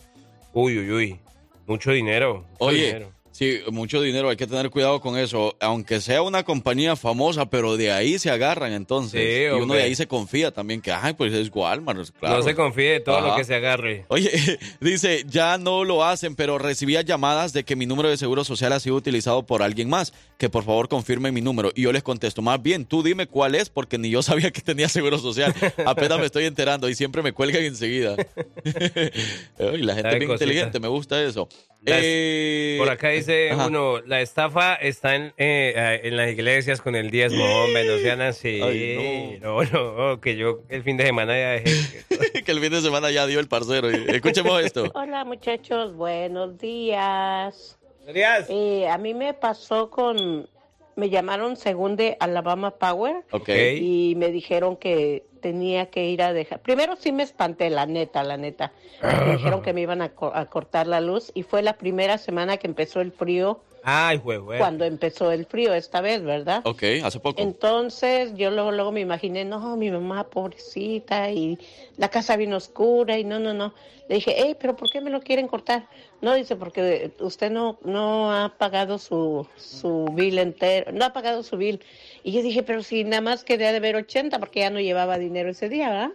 C: Uy, uy, uy. Mucho dinero. mucho
B: Oye,
C: dinero.
B: Sí, mucho dinero, hay que tener cuidado con eso. Aunque sea una compañía famosa, pero de ahí se agarran entonces.
C: Sí,
B: y uno de ahí se confía también que, ay, pues es Walmart, claro.
C: No se confíe de todo lo que se agarre.
B: Oye, dice, ya no lo hacen, pero recibía llamadas de que mi número de seguro social ha sido utilizado por alguien más, que por favor confirme mi número. Y yo les contesto, más bien, tú dime cuál es, porque ni yo sabía que tenía seguro social. Apenas me estoy enterando y siempre me cuelgan enseguida. Ay, la gente es bien
C: cosita.
B: inteligente, me gusta eso. Eh,
C: Por acá dice
B: ajá.
C: uno, la estafa está en, eh, eh, en las iglesias con el diezmo, hombre, no sean así.
B: Ay,
C: no. no, que yo el fin de semana ya dejé.
B: que el fin de semana ya dio el parcero. Escuchemos esto.
I: Hola muchachos, buenos días.
C: Díaz.
I: Eh, a mí me pasó con, me llamaron según de Alabama Power
B: Ok.
I: y me dijeron que tenía que ir a dejar. Primero sí me espanté, la neta, la neta. Me dijeron que me iban a, co- a cortar la luz y fue la primera semana que empezó el frío,
C: Ay, güey.
I: cuando empezó el frío esta vez, ¿verdad?
B: Ok, hace poco.
I: Entonces yo luego, luego me imaginé, no, mi mamá pobrecita y la casa bien oscura y no, no, no. Le dije, hey, pero ¿por qué me lo quieren cortar? No, dice, porque usted no, no ha pagado su, su bill entero, no ha pagado su bill. Y yo dije, pero si nada más quedé de ver 80 porque ya no llevaba dinero ese día, ¿verdad?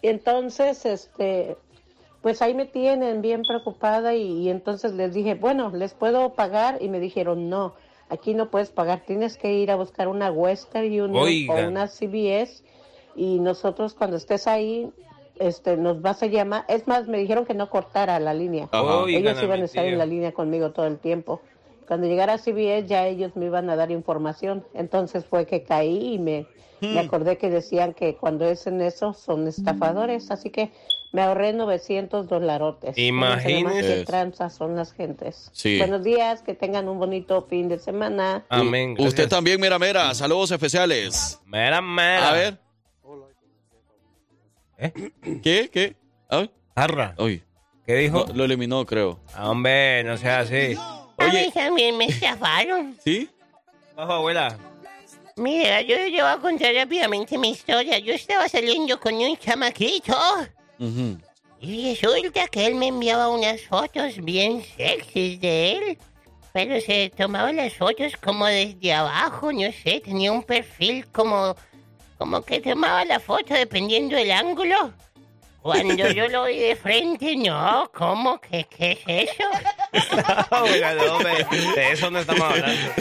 I: Y entonces, este, pues ahí me tienen bien preocupada y, y entonces les dije, bueno, ¿les puedo pagar? Y me dijeron, no, aquí no puedes pagar, tienes que ir a buscar una Western Union o una CBS y nosotros cuando estés ahí, este, nos vas a llamar. Es más, me dijeron que no cortara la línea. Ellos iban a estar en la línea conmigo todo el tiempo. Cuando llegara a CBS ya ellos me iban a dar información. Entonces fue que caí y me, me acordé que decían que cuando es en eso son estafadores. Así que Me ahorré 900 dolarotes.
C: Imagínese.
I: Qué tranzas son las gentes.
B: Sí.
I: Buenos días, que tengan un bonito fin de semana.
C: Amén.
B: Usted también, mira, mira. Saludos especiales.
C: Mera, mera.
B: A ver.
C: ¿Eh?
B: ¿Qué? ¿Qué? A ver.
C: Jarra.
B: Uy,
C: ¿Qué dijo?
B: no, lo eliminó, creo.
C: Hombre, no sea así.
E: A mí también me estafaron.
B: ¿Sí?
C: Bajo, abuela.
E: Mira, yo le voy a contar rápidamente mi historia. Yo estaba saliendo con un chamaquito.
B: Ujú.
E: Y resulta que él me enviaba unas fotos bien sexys de él. Pero se tomaba las fotos como desde abajo, no sé, tenía un perfil como... Como que tomaba la foto dependiendo del ángulo. Cuando yo lo vi de frente, no, ¿cómo? ¿Qué, qué es eso?
C: Oiga, no, hombre, de eso no estamos hablando.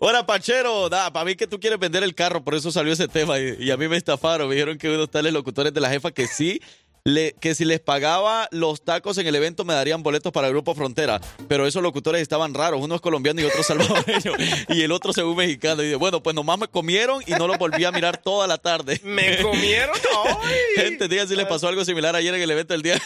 B: Hola, Pachero. Da, para mí que tú quieres vender el carro, por eso salió ese tema. Y, y a mí me estafaron. Me dijeron que unos tales locutores de la jefa que sí. Le, que si les pagaba los tacos en el evento me darían boletos para el Grupo Frontera, pero esos locutores estaban raros, uno es colombiano y otro salvadoreño, y el otro según mexicano. Y dije, bueno, pues nomás me comieron y no lo volví a mirar toda la tarde.
C: ¿Me comieron? ¡Ay!
B: Gente, digan si les pasó algo similar ayer en el evento del día.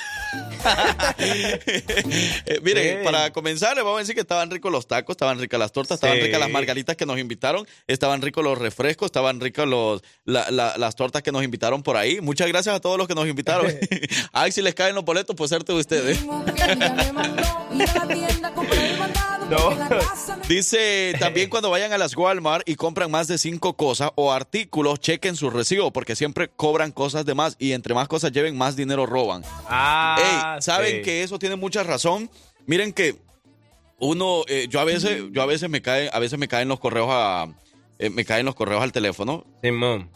B: Eh, miren,
C: Sí.
B: para comenzar, les vamos a decir que estaban ricos los tacos, estaban ricas las tortas, estaban ricas las margaritas que nos invitaron, estaban ricos los refrescos, estaban ricos los, la- la- las tortas que nos invitaron por ahí. Muchas gracias a todos los que nos invitaron. Ay, si les caen los boletos, pues suerte de Dice también cuando vayan a las Walmart y compran más de cinco cosas o artículos, chequen su recibo porque siempre cobran cosas de más y entre más cosas lleven, más dinero roban.
C: Ah,
B: Ey, ¿saben
C: sí.
B: que eso tiene mucha razón? Miren que uno, eh, yo a veces, yo a veces me cae, a veces me caen los correos a, eh, me caen los correos al teléfono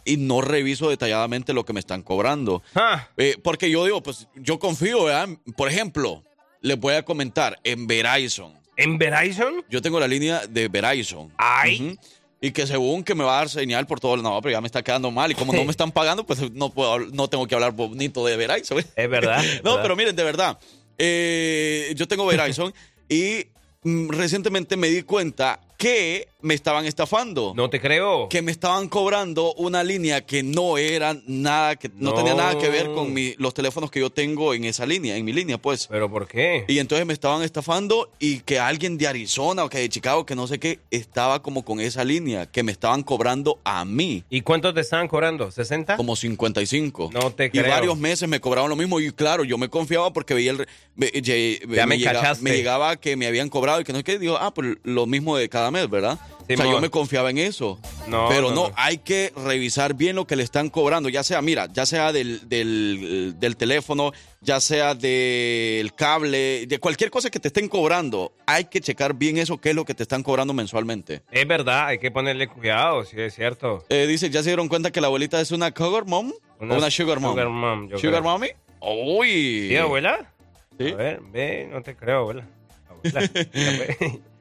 B: y no reviso detalladamente lo que me están cobrando.
C: Ah,
B: Eh, porque yo digo, pues yo confío, ¿verdad? Por ejemplo, les voy a comentar, en Verizon,
C: ¿En Verizon?
B: yo tengo la línea de Verizon.
C: Ay.
B: Y que según que me va a dar señal por todo, no, pero ya me está quedando mal. Y como no me están pagando, pues no, puedo, no tengo que hablar bonito de Verizon.
C: Es verdad.
B: No,
C: ¿verdad?
B: pero miren, de verdad, eh, yo tengo Verizon y mm, recientemente me di cuenta que me estaban estafando.
C: No te creo.
B: Que me estaban cobrando una línea que no era nada, que no,
C: No.
B: tenía nada que ver con mi- los teléfonos que yo tengo en esa línea, en mi línea, pues.
C: ¿Pero por qué?
B: Y entonces me estaban estafando y que alguien de Arizona o que de Chicago, que no sé qué, estaba como con esa línea, que me estaban cobrando a mí.
C: ¿Y cuánto te estaban cobrando? ¿60?
B: Como 55.
C: No te
B: Y
C: creo.
B: varios meses me cobraban lo mismo. Y claro, yo me confiaba porque veía el. me-
C: Ya me
B: llega-
C: cachaste.
B: me llegaba que me habían cobrado y que no sé qué. Digo, ah, pues lo mismo de cada mes, ¿verdad? o sea, yo me confiaba en eso.
C: No,
B: Pero
C: no,
B: hay que revisar bien lo que le están cobrando. Ya sea, mira, ya sea del, del, del teléfono, ya sea del cable, de cualquier cosa que te estén cobrando. Hay que checar bien eso, qué es lo que te están cobrando mensualmente.
C: Es verdad, hay que ponerle cuidado, sí, es cierto.
B: Eh, dice, ¿ya se dieron cuenta que la abuelita es una sugar mom?
C: Una
B: ¿O una sugar mom?
C: sugar mom, yo
B: ¿Sugar
C: creo.
B: mommy? Uy.
C: ¿Sí, abuela?
B: Sí.
C: A ver, ve, no te creo, abuela. Abuela.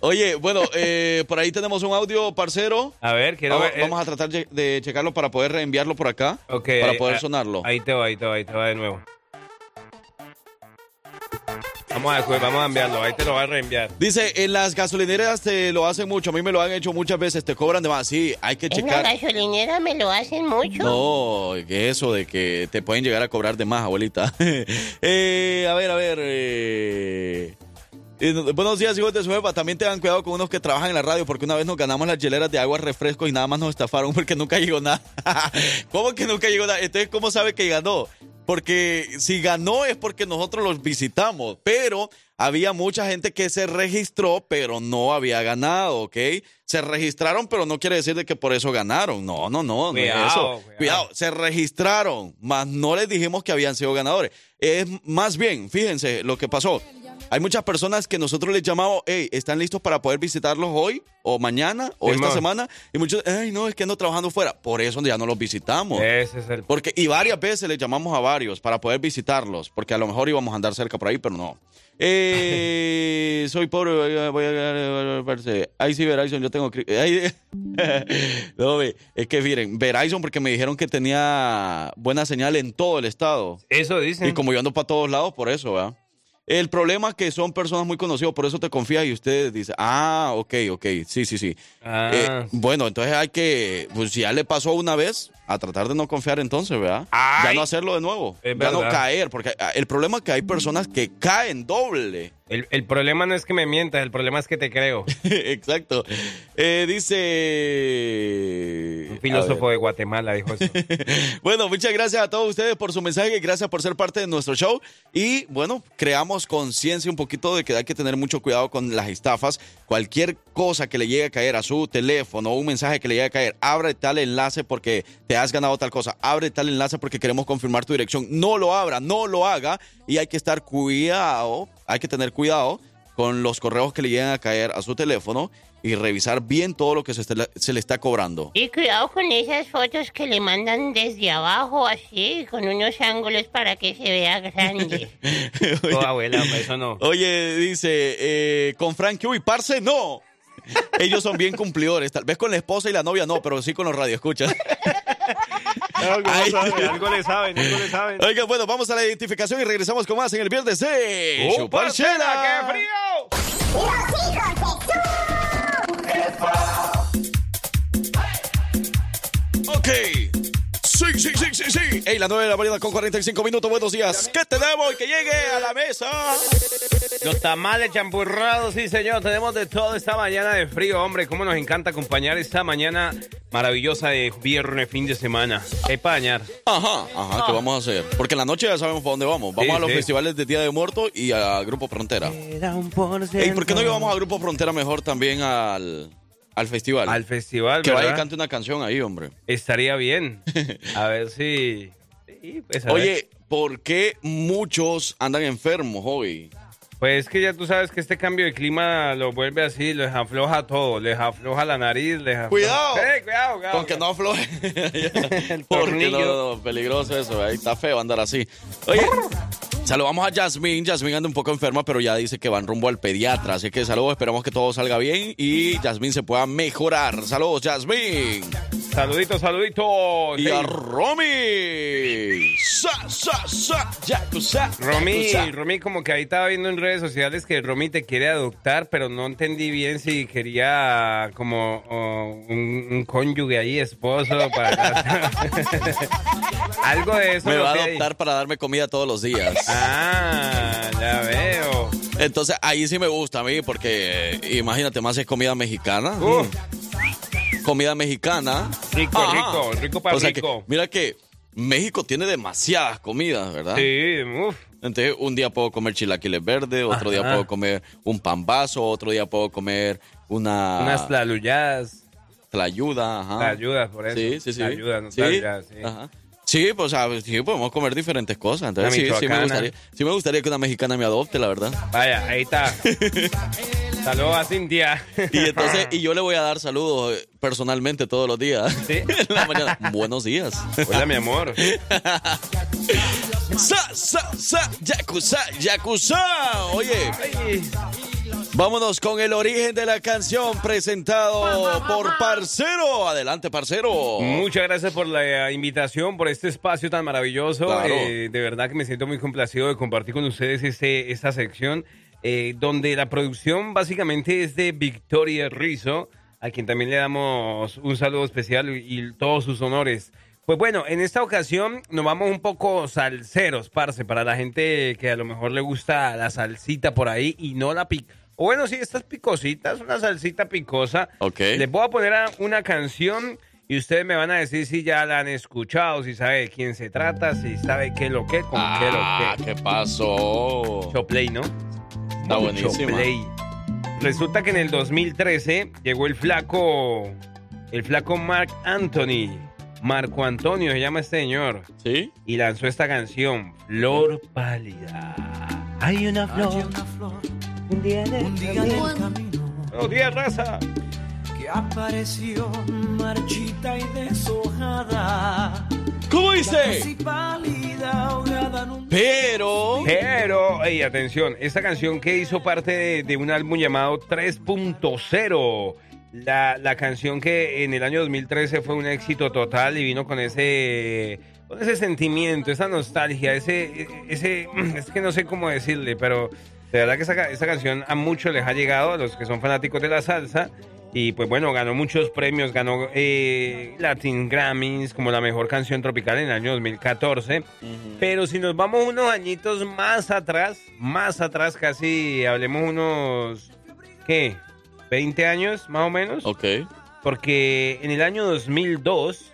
B: Oye, bueno, eh, por ahí tenemos un audio, parcero.
C: A ver, quiero
B: Vamos,
C: ver. eh,
B: vamos a tratar de, checarlo para poder reenviarlo por acá.
C: ok,
B: para poder
C: ah,
B: sonarlo.
C: Ahí te va, ahí te va, ahí te va de nuevo. Vamos a, vamos a enviarlo, ahí te lo voy a reenviar.
B: Dice, en las gasolineras te lo hacen mucho. A mí me lo han hecho muchas veces. Te cobran de más. Sí, hay que
E: En la
B: checar.
E: gasolinera me lo hacen mucho.
B: No, que eso de que te pueden llegar a cobrar de más, abuelita. Eh, a ver, a ver. eh, buenos días, hijos de su jefa. También tengan cuidado con unos que trabajan en la radio, porque una vez nos ganamos las hieleras de agua, refrescos y nada más nos estafaron porque nunca llegó nada. ¿Cómo que nunca llegó nada? Entonces, ¿cómo sabe que ganó? Porque si ganó es porque nosotros los visitamos, pero había mucha gente que se registró, pero no había ganado, ¿ok? Se registraron, pero no quiere decir de que por eso ganaron. No, no, no, no es
C: Cuidado,
B: eso.
C: cuidado.
B: Cuidado, se registraron, mas no les dijimos que habían sido ganadores. Es más bien, fíjense lo que pasó. Hay muchas personas que nosotros les llamamos, hey, ¿están listos para poder visitarlos hoy o mañana o esta semana? Y muchos, ay, no, es que ando trabajando fuera. Por eso ya no los visitamos.
C: Ese es el.
B: Porque, y varias veces les llamamos a varios para poder visitarlos, porque a lo mejor íbamos a andar cerca por ahí, pero no. Eh, soy pobre, voy a, verse. Ahí sí, Verizon, yo tengo... ahí- no, es que miren, Verizon porque me dijeron que tenía buena señal en todo el estado.
C: Eso dicen.
B: Y como yo ando para todos lados, por eso, ¿verdad? El problema es que son personas muy conocidas, por eso te confías y usted dice, ah, ok, ok, sí, sí, sí.
C: Ah.
B: Eh, bueno, entonces hay que, pues si ya le pasó una vez, a tratar de no confiar entonces, ¿verdad? Ya no hacerlo de nuevo,
C: Es
B: ya no caer, porque ah, el problema es que hay personas que caen doble.
C: El, el problema no es que me mientas, el problema es que te creo.
B: Exacto. Eh, dice...
C: Un filósofo de Guatemala dijo eso.
B: Bueno, muchas gracias a todos ustedes por su mensaje y gracias por ser parte de nuestro show. Y bueno, creamos conciencia un poquito de que hay que tener mucho cuidado con las estafas. Cualquier cosa que le llegue a caer a su teléfono, un mensaje que le llegue a caer, abre tal enlace porque te has ganado tal cosa, abre tal enlace porque queremos confirmar tu dirección. No lo abra, no lo haga y hay que estar cuidado, hay que tener cuidado con los correos que le llegan a caer a su teléfono y revisar bien todo lo que se, esté- se le está cobrando.
E: Y cuidado con esas fotos que le mandan desde abajo, así, con unos ángulos para que se vea grande.
C: Oh, abuela, eso no.
B: Oye, dice, eh, con Frank y Parce, no. Ellos son bien cumplidores. Tal vez con la esposa y la novia no, pero sí con los radioescuchas.
C: Algo,
B: Ay.
C: saben, algo le saben, algo le saben.
B: Oiga, bueno, vamos a la identificación y regresamos con más en el viernes de
C: ¡Oh, qué frío!
B: Ok. Sí, sí, sí, sí, sí. Ey, la 9 de la mañana con 45 minutos. Buenos días. ¿Qué tenemos? Y que llegue a la mesa.
C: Los tamales champurrados, sí señor, tenemos de todo esta mañana de frío, hombre, cómo nos encanta acompañar esta mañana maravillosa de viernes, fin de semana. ¿Qué pañar?
B: Ajá, ajá, ¿qué vamos a hacer? Porque en la noche ya sabemos para dónde vamos. Vamos
C: Sí,
B: a los
C: sí.
B: festivales de Día de Muertos y a Grupo Frontera. Ey, ¿por qué no llevamos a Grupo Frontera mejor también al, al festival?
C: Al festival,
B: que vaya y cante una canción ahí, hombre.
C: Estaría bien. A ver si... sí, pues, a ver.
B: Oye, ¿por qué muchos andan enfermos hoy?
C: Pues es que ya tú sabes que este cambio de clima lo vuelve así, les afloja todo, les afloja la nariz, les afloja...
B: Cuidado.
C: Sí, cuidado, cuidado.
B: Con que no afloje.
C: El
B: Porque no, no, peligroso eso, ahí está feo andar así. Oye, saludamos a Jasmine. Jasmine anda un poco enferma, pero ya dice que van rumbo al pediatra. Así que saludos, esperamos que todo salga bien y Jasmine se pueda mejorar. Saludos, Jasmine.
C: Saluditos, saluditos.
B: Y a. Romy. Sa, sa, sa, yakuza,
C: Romy,
B: yakuza.
C: Romy, como que ahí estaba viendo en redes sociales que Romy te quiere adoptar, pero no entendí bien si quería como oh, un, un cónyuge ahí, esposo, para... Algo de eso.
B: Me va a
C: ahí.
B: adoptar para darme comida todos los días.
C: Ah, ya veo.
B: Entonces ahí sí me gusta a mí porque eh, imagínate más es comida mexicana.
C: Uf.
B: Comida mexicana.
C: Rico,
B: Ajá.
C: rico, rico para
B: O sea que,
C: rico.
B: mira que México tiene demasiadas comidas, ¿verdad?
C: Sí, uf.
B: Entonces un día puedo comer chilaquiles verdes, otro día puedo comer un pambazo, otro día puedo comer una
C: Unas tlaluyadas.
B: tlayuda. Ajá.
C: Tlayudas, por eso.
B: Sí, sí, sí.
C: Tlayudas, no
B: sí.
C: sí.
B: Ajá. Sí, pues, o sea, sí, podemos comer diferentes cosas. Entonces, sí, sí me, gustaría, sí me gustaría que una mexicana me adopte, la verdad.
C: Vaya, ahí está. Saludos a Cintia.
B: Y entonces, y yo le voy a dar saludos eh, personalmente todos los días.
C: Sí.
B: En la mañana. Buenos días.
C: Hola, mi amor.
B: Sa, sa, sa, yakuza, yakuza. Oye,
C: Ay.
B: Vámonos con el origen de la canción presentado por Parcero. Adelante, Parcero.
C: Muchas gracias por la invitación, por este espacio tan maravilloso.
B: Claro.
C: Eh, de verdad que me siento muy complacido de compartir con ustedes este, esta sección, eh, donde la producción básicamente es de Victoria Rizzo, a quien también le damos un saludo especial y, y todos sus honores. Pues bueno, en esta ocasión nos vamos un poco salseros, parce, para la gente que a lo mejor le gusta la salsita por ahí y no la pic... O bueno, sí, estas picositas, una salsita picosa.
B: Ok.
C: Les voy a poner a- una canción y ustedes me van a decir si ya la han escuchado, si sabe de quién se trata, si sabe qué lo que, con qué
B: Ah,
C: lo que.
B: ¿qué pasó?
C: Mucho play, ¿no?
B: Está
C: Mucho
B: buenísima.
C: play. Resulta que en el 2013 llegó el flaco, el flaco Mark Anthony, Marco Antonio se llama este señor,
B: ¿Sí?
C: y lanzó esta canción, Flor Pálida. Hay una flor. Un día en el camino. Buenos días, raza.
A: que apareció marchita y deshojada,
B: ¿Cómo dice?
A: en un
B: Pero...
C: Pero, hey, atención, esta canción que hizo parte de, de un álbum llamado 3.0, la, la canción que en el año 2013 fue un éxito total y vino con ese con ese sentimiento, esa nostalgia, ese, ese, es que no sé cómo decirle, pero de verdad que esa, esa canción a muchos les ha llegado, a los que son fanáticos de la salsa. Y pues bueno, ganó muchos premios, ganó eh, Latin Grammys como la mejor canción tropical en el año 2014. Pero si nos vamos unos añitos más atrás, más atrás, casi hablemos unos, ¿qué? ¿20 años más o menos?
B: Ok.
C: Porque en el año 2002,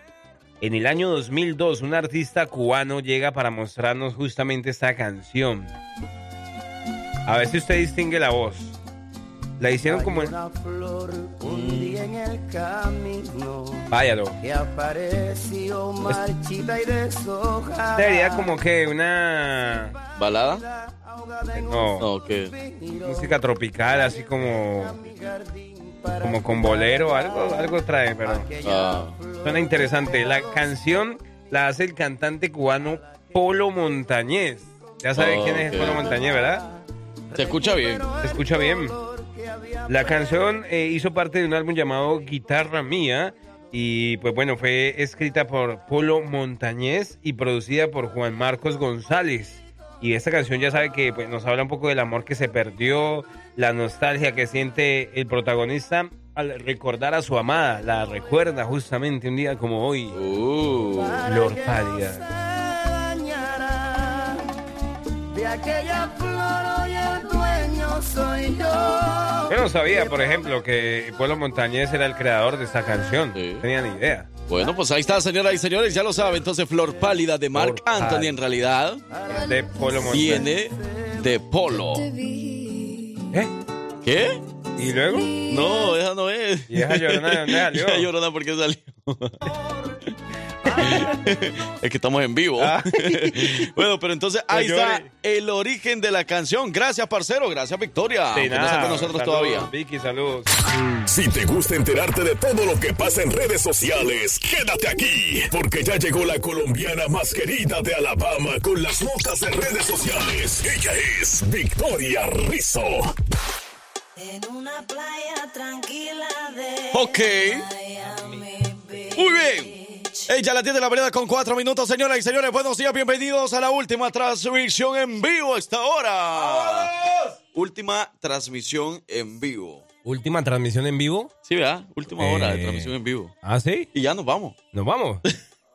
C: en el año 2002, un artista cubano llega para mostrarnos justamente esta canción. A ver si usted distingue la voz. La hicieron como en...
A: Una flor un día en el camino
C: Váyalo.
A: que apareció marchita y deshojada.
C: Sería como que una...
B: ¿Balada?
C: No,
B: No, ¿qué?
C: música tropical, así como... Como con bolero, algo, algo trae, pero...
B: Ah,
C: Suena interesante. La canción la hace el cantante cubano Polo Montañez. Ya sabe
B: Oh,
C: quién es. Polo Montañez, ¿verdad?
B: ¿Se escucha bien?
C: Se escucha bien. La canción eh, hizo parte de un álbum llamado Guitarra Mía y pues bueno, fue escrita por Polo Montañez y producida por Juan Marcos González. Y esta canción ya sabe que pues, nos habla un poco del amor que se perdió, la nostalgia que siente el protagonista al recordar a su amada. La recuerda justamente un día como hoy.
B: Uh.
C: Flor pálida.
A: dañará. De aquella flor soy yo.
C: Yo no sabía, por ejemplo, que Polo Montañez era el creador de esta canción.
B: Sí.
C: No tenía ni idea.
B: Bueno, pues ahí está, señoras y señores, ya lo saben. Entonces, Flor Pálida de Mark
C: Flor
B: Anthony,
C: Pálida.
B: en realidad,
C: De Polo Montañez.
B: viene de Polo.
C: ¿Eh?
B: ¿Qué?
C: ¿Y luego?
B: No, esa no es.
C: ¿Y esa llorona de dónde salió?
B: Esa llorona, ¿por qué salió? es que estamos en vivo.
C: Ah.
B: bueno, pero entonces ahí
C: Pues
B: está el origen de la canción. Gracias, parcero. Gracias, Victoria.
C: Sí,
B: no
C: nada.
B: está con nosotros
C: Saludos,
B: todavía.
C: Vicky, saludos.
F: Si te gusta enterarte de todo lo que pasa en redes sociales, quédate aquí, porque ya llegó la colombiana más querida de Alabama con las notas de redes sociales. Ella es Victoria Rizzo.
J: En una playa tranquila de
B: Ok. Muy bien. Ella la tiene la vereda con cuatro minutos, señoras y señores. Buenos días, bienvenidos a la última transmisión en vivo a esta hora. Última transmisión en vivo.
C: Última transmisión en vivo.
B: Sí, ¿verdad? Última hora de
C: Eh.
B: transmisión en vivo.
C: ¿Ah, sí?
B: Y ya nos vamos.
C: Nos vamos.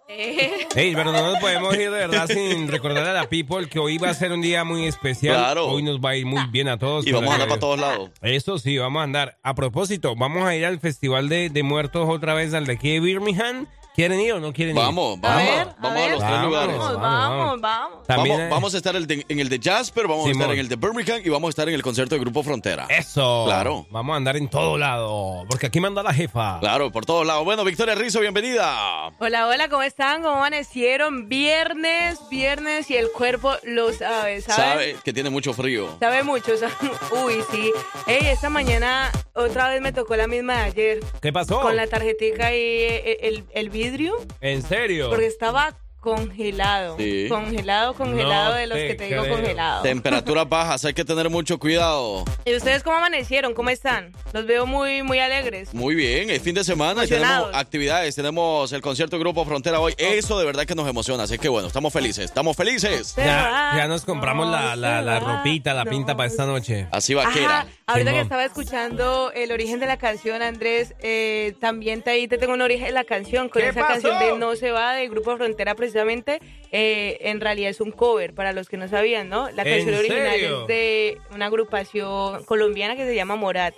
C: Ey, pero no nos podemos ir de verdad sin recordar a la people que hoy va a ser un día muy especial.
B: Claro.
C: Hoy nos va a ir muy bien a todos.
B: Y vamos a andar para todos lados.
C: Eso sí, vamos a andar. A propósito, vamos a ir al Festival de, de Muertos otra vez al de aquí de Birmingham. ¿Quieren ir o no quieren ir?
B: Vamos,
K: A
B: vamos.
K: ver, a
B: vamos a,
K: ver.
B: los tres
C: Vamos,
B: lugares.
K: Vamos,
C: vamos,
K: vamos, vamos.
C: También
B: Vamos,
C: hay-
B: vamos a estar el de- en el de jazz, pero vamos a estar en el de Birmingham y vamos a estar en el concierto de Grupo Frontera.
C: Eso.
B: Claro.
C: Vamos a andar en todo lado. Porque aquí manda la jefa.
B: Claro, por todos lados. Bueno, Victoria Rizzo, bienvenida.
K: Hola, hola, ¿cómo están? ¿Cómo amanecieron? Viernes, viernes y el cuerpo lo sabe, ¿saben?
B: Sabe que tiene mucho frío.
K: Sabe mucho, sabe- Uy, sí. Ey, esta mañana otra vez me tocó la misma de ayer.
C: ¿Qué pasó?
K: Con la tarjetica y eh, el, el vidrio.
C: ¿En serio?
K: Porque estaba congelado.
B: Sí.
K: Congelado, congelado
C: No
K: de los
C: te
K: que te digo congelado.
B: Temperaturas bajas, hay que tener mucho cuidado.
K: ¿Y ustedes cómo amanecieron? ¿Cómo están? Los veo muy, muy alegres.
B: Muy bien, es fin de semana y tenemos actividades, tenemos el concierto de Grupo Frontera hoy. Eso de verdad que nos emociona, así que bueno, estamos felices, estamos felices.
C: Ya, ya nos compramos la, la, la ropita, la pinta para esta noche.
B: Así vaquera.
K: Ajá, ahorita que estaba escuchando el origen de la canción, Andrés, eh, también te, ahí te tengo un origen de la canción, con
C: ¿Qué
K: esa
C: pasó?
K: canción de No se va del Grupo Frontera precisamente, eh, en realidad es un cover, para los que no sabían, ¿no? La
C: ¿En
K: canción original
C: serio?
K: es de una agrupación colombiana que se llama Morat.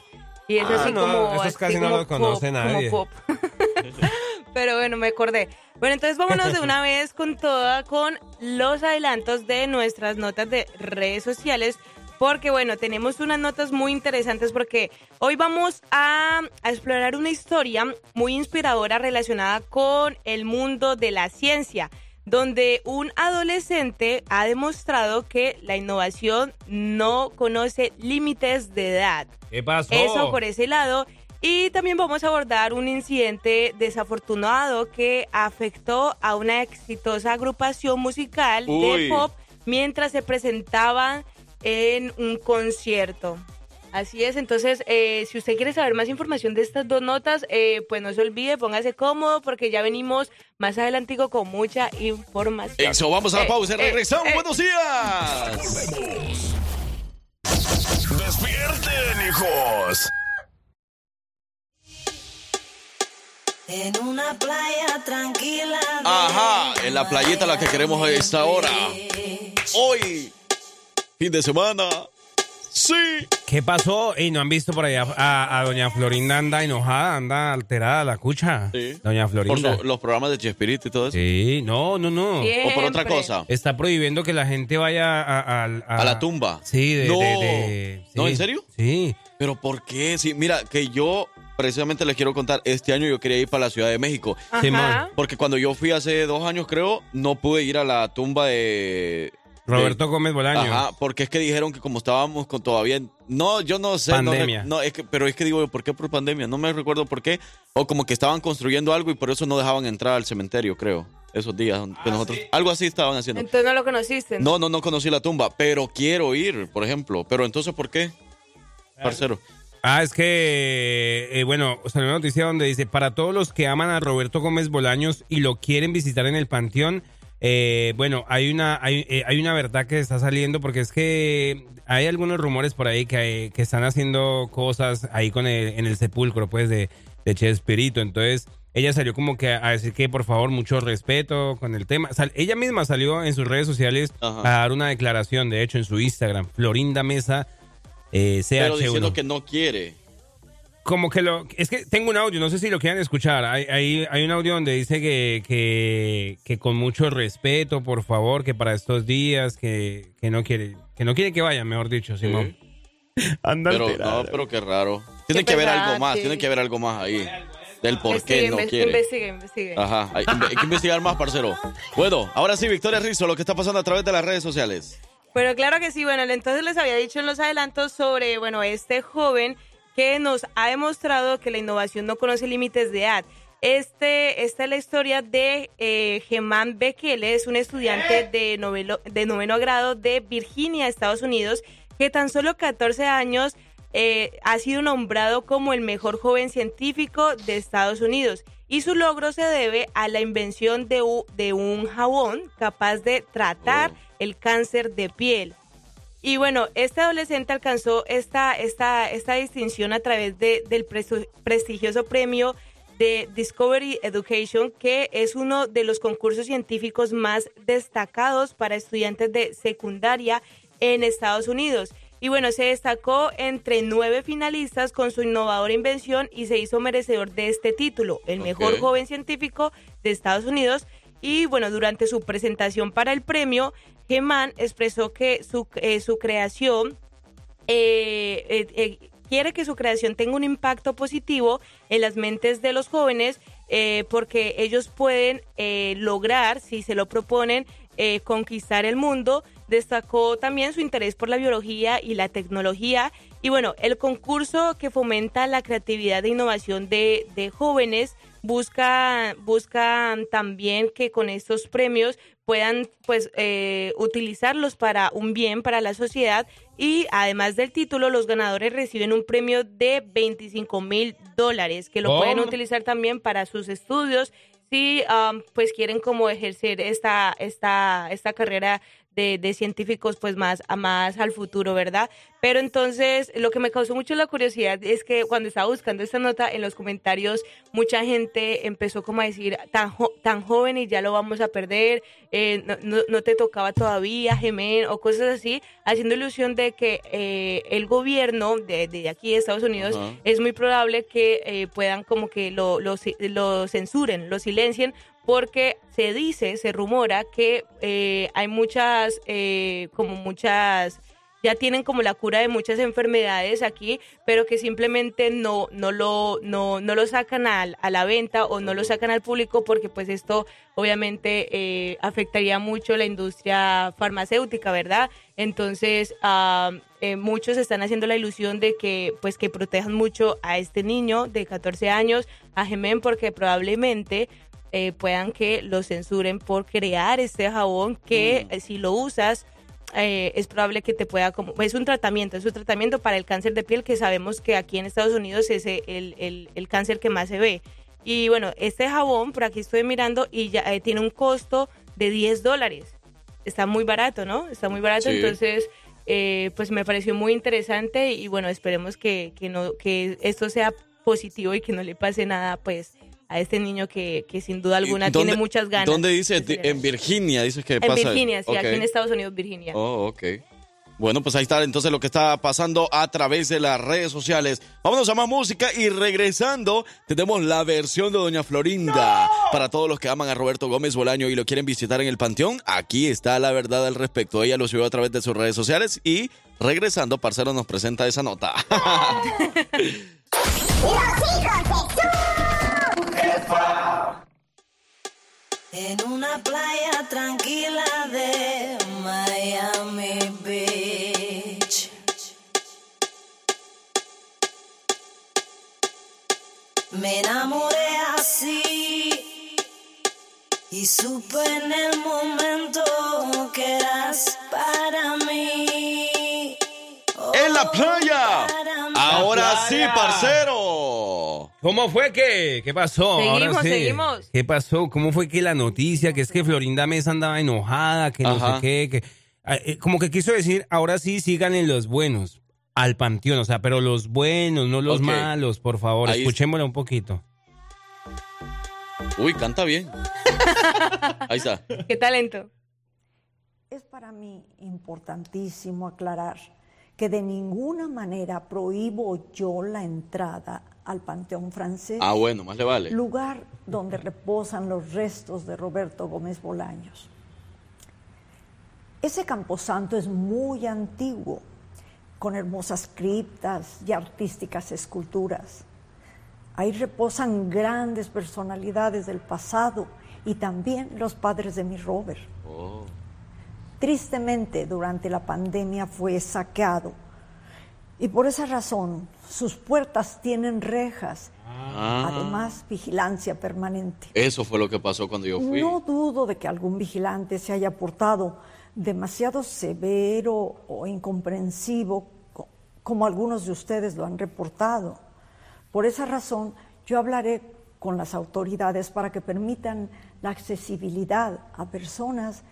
K: Y es
C: Ah,
K: así
C: no,
K: como...
C: esos
K: así
C: casi no los conoce
K: pop,
C: nadie.
K: Como pop. Pero bueno, me acordé. Bueno, entonces vámonos de una vez con toda, con los adelantos de nuestras notas de redes sociales. Porque bueno, tenemos unas notas muy interesantes porque hoy vamos a, a explorar una historia muy inspiradora relacionada con el mundo de la ciencia, donde un adolescente ha demostrado que la innovación no conoce límites de edad.
C: ¿Qué pasó?
K: Eso por ese lado. Y también vamos a abordar un incidente desafortunado que afectó a una exitosa agrupación musical
B: Uy.
K: de pop mientras se presentaban en un concierto. Así es, entonces, eh, si usted quiere saber más información de estas dos notas, eh, pues no se olvide, póngase cómodo porque ya venimos más adelantico con mucha información.
B: Eso, vamos a la
K: Eh,
B: pausa y
K: eh,
B: regresamos.
K: eh.
B: Buenos días.
F: ¡Despierten, hijos!
J: En una playa tranquila. de-
B: Ajá, en la playita la que queremos a esta hora. Hoy, fin de semana. Sí.
C: ¿Qué pasó? Y no han visto por allá a, a doña Florinda anda enojada, anda alterada la cucha. Doña
B: Por
C: Florinda.
B: su- los programas de Chespirito y todo eso.
C: Sí, no, no, no.
B: O por otra cosa.
C: Está prohibiendo que la gente vaya a, a- a-
B: A la tumba.
C: Sí, de,
B: No.
C: de- de-
B: ¿No,
C: sí.
B: en serio?
C: Sí.
B: Pero ¿por qué? Sí, mira, que yo precisamente les quiero contar, este año yo quería ir para la Ciudad de México.
K: Ajá.
B: Porque cuando yo fui hace dos años, creo, no pude ir a la tumba de...
C: Roberto
B: de-
C: Gómez Bolaño.
B: Ajá, porque es que dijeron que como estábamos con todavía... No, yo no sé. no
C: Pandemia.
B: No, es que, pero es que digo, ¿por qué por pandemia? No me recuerdo por qué. O como que estaban construyendo algo y por eso no dejaban entrar al cementerio, creo. Esos días que nosotros... Algo así estaban haciendo.
K: Entonces no lo conociste.
B: No, no, no conocí la tumba, pero quiero ir, por ejemplo. Pero entonces, ¿por qué? Parcero.
C: Ah, es que, eh, bueno, salió una noticia donde dice, para todos los que aman a Roberto Gómez Bolaños y lo quieren visitar en el Panteón, eh, bueno, hay una, hay, eh, hay una verdad que está saliendo porque es que hay algunos rumores por ahí que, que están haciendo cosas ahí con el, en el sepulcro, pues, de, de Chespirito. Entonces, ella salió como que a decir que, por favor, mucho respeto con el tema. Sal- ella misma salió en sus redes sociales
B: Ajá.
C: a dar una declaración, de hecho, en su Instagram, Florinda Mesa. Eh, CH1.
B: Pero diciendo que no quiere.
C: Como que lo. Es que tengo un audio, no sé si lo quieran escuchar. Hay, hay, hay un audio donde dice que, que, que con mucho respeto, por favor, que para estos días, que, que no quiere que no quiere que vayan, mejor dicho, Simón. Anda
B: Pero, no, pero qué raro. Tiene que haber algo más,
K: sí.
B: tiene que haber algo más ahí. Del por qué no quiere.
K: Investigue, investigue.
B: Ajá, hay, hay que investigar más, parcero. Bueno, ahora sí, Victoria Rizzo, lo que está pasando a través de las redes sociales.
K: Pero claro que sí, bueno, entonces les había dicho en los adelantos sobre, bueno, este joven que nos ha demostrado que la innovación no conoce límites de edad. Este, esta es la historia de eh, Germán Bekele, es un estudiante de, novelo, de noveno grado de Virginia, Estados Unidos, que tan solo 14 años eh, ha sido nombrado como el mejor joven científico de Estados Unidos. Y su logro se debe a la invención de, de un jabón capaz de tratar el cáncer de piel. Y bueno, este adolescente alcanzó esta, esta, esta distinción a través de, del prestigioso premio de Discovery Education, que es uno de los concursos científicos más destacados para estudiantes de secundaria en Estados Unidos. Y bueno, se destacó entre nueve finalistas con su innovadora invención y se hizo merecedor de este título, el mejor joven científico de Estados Unidos. Y bueno, durante su presentación para el premio, Geman expresó que su, eh, su creación eh, eh, eh, quiere que su creación tenga un impacto positivo en las mentes de los jóvenes porque ellos pueden lograr, si se lo proponen, conquistar el mundo. Destacó también su interés por la biología y la tecnología. Y bueno, el concurso que fomenta la creatividad e innovación de, de jóvenes busca, buscan también que con estos premios puedan pues eh, utilizarlos para un bien para la sociedad. Y además del título los ganadores reciben un premio de 25 mil dólares que lo pueden utilizar también para sus estudios. Si um, pues quieren como ejercer esta esta esta carrera de, de científicos pues más a más al futuro, ¿verdad? Pero entonces lo que me causó mucho la curiosidad es que cuando estaba buscando esta nota en los comentarios mucha gente empezó como a decir tan jo- tan joven y ya lo vamos a perder, eh, no, no- no te tocaba todavía, gemen o cosas así, haciendo ilusión de que eh, el gobierno de, de aquí de Estados Unidos
L: Ajá.
K: es muy probable que eh, puedan como que lo, lo, lo censuren, lo silencien, porque se dice, se rumora que eh, hay muchas, eh, como muchas, ya tienen como la cura de muchas enfermedades aquí, pero que simplemente no, no, lo, no, no lo sacan al- a la venta o no lo sacan al público porque pues esto obviamente eh, afectaría mucho la industria farmacéutica, ¿verdad? Entonces, ah, eh, muchos están haciendo la ilusión de que pues que protejan mucho a este niño de 14 años, a Gemen, porque probablemente eh, puedan que lo censuren por crear este jabón que eh, si lo usas eh, es probable que te pueda, como, es un tratamiento, es un tratamiento para el cáncer de piel que sabemos que aquí en Estados Unidos es el, el- el cáncer que más se ve. Y bueno, este jabón, por aquí estoy mirando, y ya eh, tiene un costo de 10 dólares. Está muy barato, ¿no? Está muy barato,
L: Sí.
K: entonces, eh, pues me pareció muy interesante y bueno, esperemos que, que, no, que esto sea positivo y que no le pase nada, pues, a este niño que, que sin duda alguna
B: ¿Dónde-
K: tiene muchas ganas.
B: ¿Dónde dice? En Virginia, dices que
K: En
B: pasa.
K: Virginia, sí, aquí en Estados Unidos, Virginia.
B: Oh, ok. Bueno, pues ahí está entonces lo que está pasando a través de las redes sociales. Vámonos a más música y regresando tenemos la versión de Doña Florinda. Para todos los que aman a Roberto Gómez Bolaño y lo quieren visitar en el Panteón, aquí está la verdad al respecto. Ella lo subió a través de sus redes sociales y regresando, Parcero nos presenta esa nota.
J: En una playa tranquila de Miami Beach. Me enamoré así y supe en el momento que eras para mí.
B: ¡En la playa! Ahora sí,
C: playa.
B: parcero.
C: ¿Cómo fue que? ¿Qué pasó?
K: Seguimos,
C: Ahora sí.
K: seguimos.
C: ¿Qué pasó? ¿Cómo fue que la noticia? Que es que Florinda Mesa andaba enojada, que no sé qué, que ah, eh, como que quiso decir, ahora sí sigan en los buenos, al panteón, o sea, pero los buenos, no los malos, por favor,
B: Ahí-
C: escuchémosla un poquito.
B: Uy, canta bien. Ahí está.
K: ¿Qué talento?
M: Es para mí importantísimo aclarar que de ninguna manera prohíbo yo la entrada al Panteón francés,
B: Ah, bueno, más le vale.
M: lugar donde reposan los restos de Roberto Gómez Bolaños. Ese camposanto es muy antiguo, con hermosas criptas y artísticas esculturas. Ahí reposan grandes personalidades del pasado y también los padres de mi Robert.
B: Oh.
M: Tristemente, durante la pandemia fue saqueado y por esa razón sus puertas tienen rejas,
B: Ah.
M: además vigilancia permanente.
B: Eso fue lo que pasó cuando yo fui.
M: No dudo de que algún vigilante se haya portado demasiado severo o incomprensivo, co- como algunos de ustedes lo han reportado. Por esa razón, yo hablaré con las autoridades para que permitan la accesibilidad a personas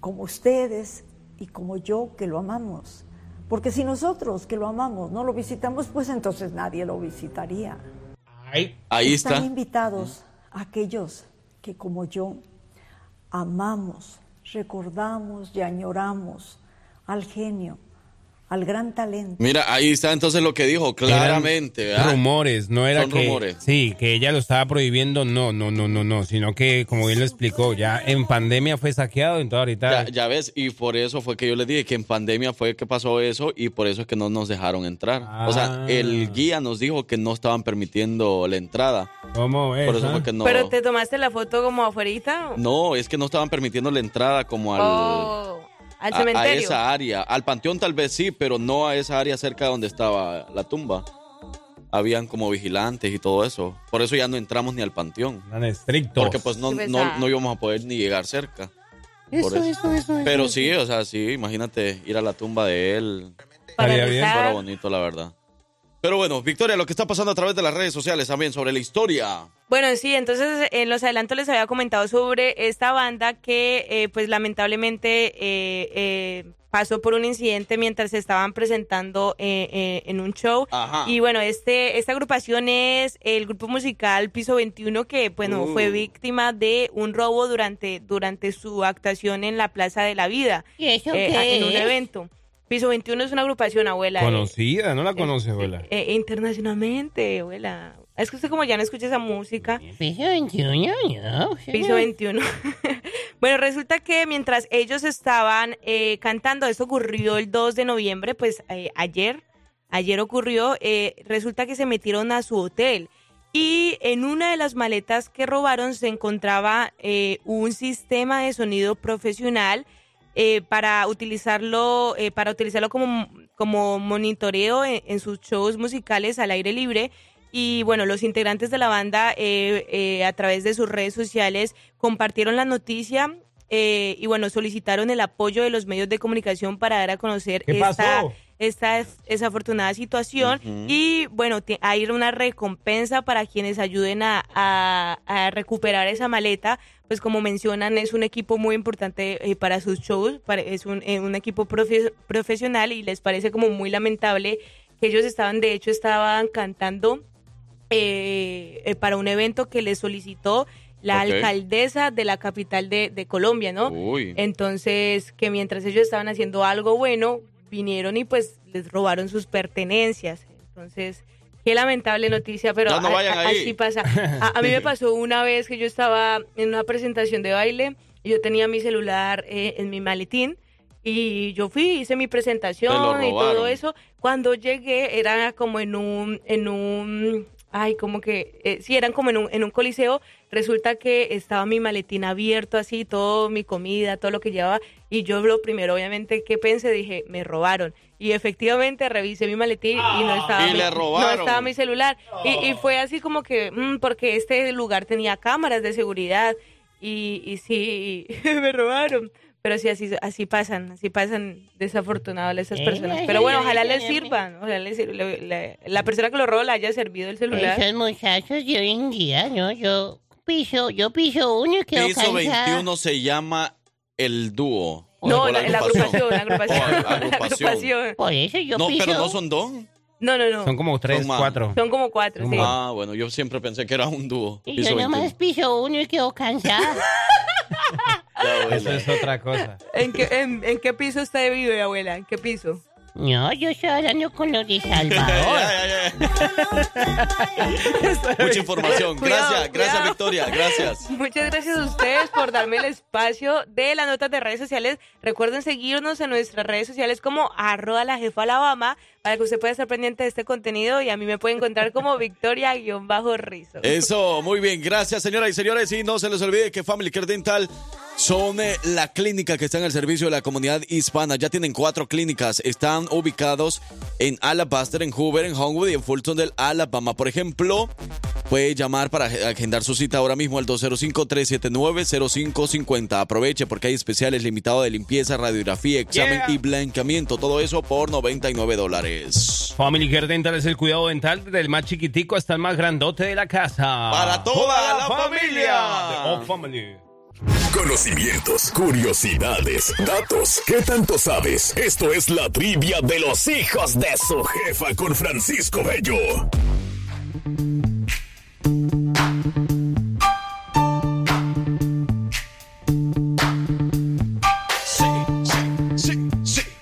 M: como ustedes y como yo que lo amamos. Porque si nosotros que lo amamos no lo visitamos, pues entonces nadie lo visitaría.
B: Ahí
M: Están
B: está.
M: invitados aquellos que como yo amamos, recordamos y añoramos al genio, al gran talento.
B: Mira, ahí está entonces lo que dijo claramente.
C: Rumores, no era
B: Son
C: que
B: rumores.
C: sí, que ella lo estaba prohibiendo, no, no, no, no, no, sino que como bien lo explicó, ya en pandemia fue saqueado, entonces ahorita
B: Ya, ya ves, y por eso fue que yo les dije que en pandemia fue que pasó eso y por eso es que no nos dejaron entrar. O sea,
C: Ah.
B: el guía nos dijo que no estaban permitiendo la entrada.
C: ¿Cómo ves?
B: Por eso
C: ah?
B: fue que no.
K: ¿Pero te tomaste la foto como afuerita?
B: No, es que no estaban permitiendo la entrada como al,
K: Oh, al
B: a- a,
K: cementerio.
B: esa área. Al panteón tal vez sí, pero no a esa área cerca donde estaba la tumba. Habían como vigilantes y todo eso. Por eso ya no entramos ni al panteón.
C: Tan estrictos.
B: Porque pues no,
K: pues,
B: no,
K: ah.
B: no íbamos a poder ni llegar cerca.
C: Eso,
B: eso.
C: eso,
B: Pero
C: eso.
B: sí, o sea, sí, imagínate ir a la tumba de él.
K: Para
C: Estaría bien.
K: rezar.
B: Fuera bonito, la verdad. Pero bueno, Victoria, lo que está pasando a través de las redes sociales también sobre la historia.
K: Bueno, sí, entonces en los adelantos les había comentado sobre esta banda que eh, pues lamentablemente eh, eh, pasó por un incidente mientras se estaban presentando eh, eh, en un show.
B: Ajá.
K: Y bueno, este esta agrupación es el grupo musical Piso 21 que bueno,
B: Uh.
K: fue víctima de un robo durante, durante su actuación en la Plaza de la Vida.
E: ¿Y eso
K: eh,
E: qué
K: en un
E: es?
K: evento. Piso 21 es una agrupación, abuela. eh,
C: Conocida, no la conoce, abuela.
K: eh, internacionalmente, abuela. Es que usted como ya no escucha esa música.
E: Piso 21, no.
K: Piso 21. bueno, resulta que mientras ellos estaban eh, cantando, esto ocurrió el 2 de noviembre, pues eh, ayer, ayer ocurrió, eh, resulta que se metieron a su hotel y en una de las maletas que robaron se encontraba eh, un sistema de sonido profesional eh, para utilizarlo, eh, para utilizarlo como, como monitoreo en, en sus shows musicales al aire libre. Y bueno, los integrantes de la banda eh, eh, a través de sus redes sociales compartieron la noticia eh, y bueno, solicitaron el apoyo de los medios de comunicación para dar a conocer
C: ¿Qué
K: esta,
C: pasó?
K: Esta desafortunada situación y bueno, te- hay una recompensa para quienes ayuden a, a- a recuperar esa maleta, pues como mencionan es un equipo muy importante eh, para sus shows, para- es un, eh, un equipo profe- profesional y les parece como muy lamentable que ellos estaban, de hecho estaban cantando eh, para un evento que les solicitó la alcaldesa de la capital de, de Colombia, ¿no?
B: Uy.
K: Entonces, que mientras ellos estaban haciendo algo bueno, vinieron y pues les robaron sus pertenencias. Entonces, qué lamentable noticia, pero
B: No, no
K: a-
B: vayan
K: a-
B: ahí.
K: así pasa. A, a mí me pasó una vez que yo estaba en una presentación de baile y yo tenía mi celular eh, en mi maletín y yo fui, hice mi presentación y todo eso. Cuando llegué era como en un, en un, ay, como que, eh, sí, eran como en un, en un coliseo. Resulta que estaba mi maletín abierto así, todo mi comida, todo lo que llevaba. Y yo lo primero, obviamente, que pensé, dije, me robaron. Y efectivamente revisé mi maletín y no estaba,
B: Y
K: mi, no estaba mi celular. Y, y fue así como que, mm, porque este lugar tenía cámaras de seguridad. Y, y sí, me robaron. Pero sí, así, así pasan, así pasan desafortunados esas personas. Pero bueno, ojalá les sirvan. Ojalá les sir- le- le- la persona que lo robó le haya servido el celular.
E: Esos muchachos de hoy en día, ¿no? Yo piso, yo piso uno y quedo
B: Piso
E: cansada.
B: 21 se llama el dúo.
K: No, la, la agrupación, la agrupación.
B: Oh,
K: la
B: agrupación.
K: agrupación.
E: Por eso yo
B: No,
E: piso.
B: pero no son dos.
K: No, no, no.
C: Son como tres,
B: Son
C: cuatro.
K: Son como cuatro, sí.
B: Ah, bueno, yo siempre pensé que era un dúo.
E: Y
B: Piso
E: yo
B: 21.
E: nomás piso uno y quedo cansada.
C: Eso es otra cosa.
K: ¿En qué, en, en qué piso usted vive, abuela? ¿En qué piso?
E: No, yo estoy hablando con los de Salvador.
B: Mucha información.
K: Cuidado,
B: Gracias, gracias
K: cuidado.
B: Victoria, gracias.
K: Muchas gracias a ustedes por darme el espacio de las notas de redes sociales. Recuerden seguirnos en nuestras redes sociales como arroba la jefa Alabama para que usted pueda estar pendiente de este contenido y a mí me puede encontrar como Victoria-Rizo.
B: Eso, muy bien. Gracias, señoras y señores. Y no se les olvide que Family Care Dental son eh, la clínica que está en el servicio de la comunidad hispana. Ya tienen cuatro clínicas. Están ubicados en Alabaster, en Hoover, en Homewood y en Fulton del Alabama. Por ejemplo, puede llamar para agendar su cita ahora mismo al 205-379-0550. Aproveche porque hay especiales limitados de limpieza, radiografía, examen
C: Yeah.
B: y blanqueamiento. Todo eso por 99 dólares.
C: Family Care Dental es el cuidado dental desde el más chiquitico hasta el más grandote de la casa.
B: Para toda la familia.
C: Family.
F: Conocimientos, curiosidades, datos. ¿Qué tanto sabes? Esto es la trivia de los hijos de su jefa con Francisco Bello.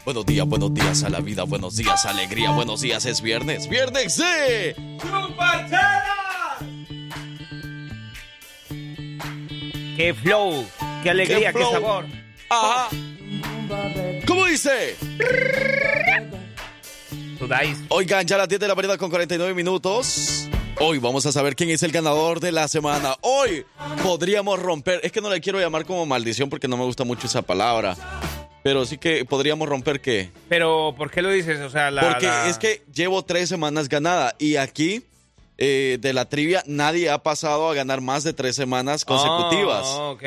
B: Buenos días, buenos días a la vida, buenos días, alegría, buenos días, es viernes. ¡Viernes sí!
C: ¡Qué flow! ¡Qué alegría! ¡Qué,
B: flow.
C: sabor!
B: Ajá. ¿Cómo dice? Oigan, ya a las 10 de la mañana con 49 minutos. Hoy vamos a saber quién es el ganador de la semana. Hoy podríamos romper, es que no le quiero llamar como maldición porque no me gusta mucho esa palabra. Pero sí que podríamos romper qué.
C: Pero, ¿por qué lo dices? O sea, la...
B: Porque
C: la-
B: es que llevo tres semanas ganada y aquí eh, de la trivia nadie ha pasado a ganar más de tres semanas consecutivas.
C: Oh, ok.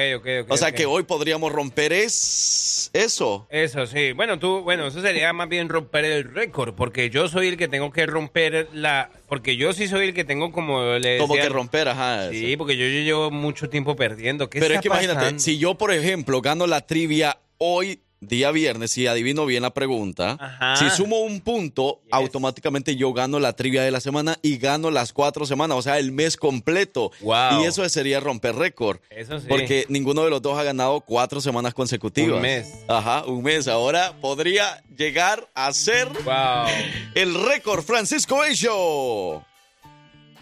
B: o sea que hoy podríamos romper es eso.
C: Eso sí. Bueno, tú, bueno, eso sería más bien romper el récord, porque yo soy el que tengo que romper la, porque yo sí soy el que tengo como le
B: Como que romper, ajá.
C: Sí, porque yo, yo llevo mucho tiempo perdiendo. ¿Qué
B: Pero es que imagínate, si yo, por ejemplo, gano la trivia hoy, día viernes, si adivino bien la pregunta,
C: Ajá.
B: si sumo un punto, automáticamente yo gano la trivia de la semana y gano las cuatro semanas, o sea, el mes completo.
C: Wow.
B: Y eso sería romper récord.
C: Eso sí.
B: Porque ninguno de los dos ha ganado cuatro semanas consecutivas.
C: Un mes.
B: Ajá, un mes. Ahora podría llegar a ser
C: Wow.
B: el récord Francisco Bello.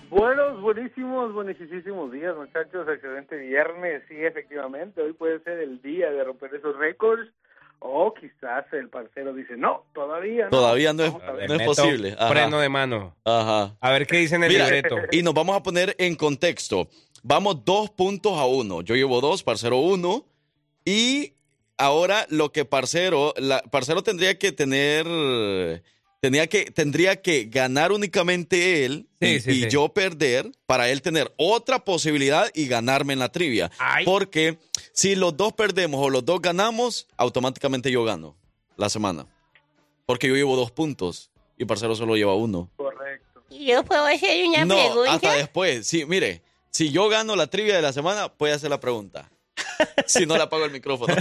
L: Buenos, buenísimos, buenísimos días, muchachos. Excelente viernes. Sí, efectivamente, hoy puede ser el día de romper esos récords. O quizás el parcero dice, no, todavía no.
B: Todavía no es, no es posible. Ajá.
C: Freno de mano.
B: Ajá.
C: A ver qué dice en el
B: Mira,
C: libreto.
B: y nos vamos a poner en contexto. Vamos dos puntos a uno. Yo llevo dos, Parcero uno. Y ahora lo que Parcero, la, Parcero tendría que tener tenía que, tendría que ganar únicamente él
C: Sí,
B: y,
C: sí,
B: y
C: sí.
B: yo perder para él tener otra posibilidad y ganarme en la trivia. Porque si los dos perdemos o los dos ganamos, automáticamente yo gano la semana. Porque yo llevo dos puntos y Parcero solo lleva uno.
L: Correcto.
E: ¿Y yo puedo hacer una
B: No,
E: pregunta?
B: hasta después. Sí, mire, si yo gano la trivia de la semana, puede hacer la pregunta. si no le apago el micrófono.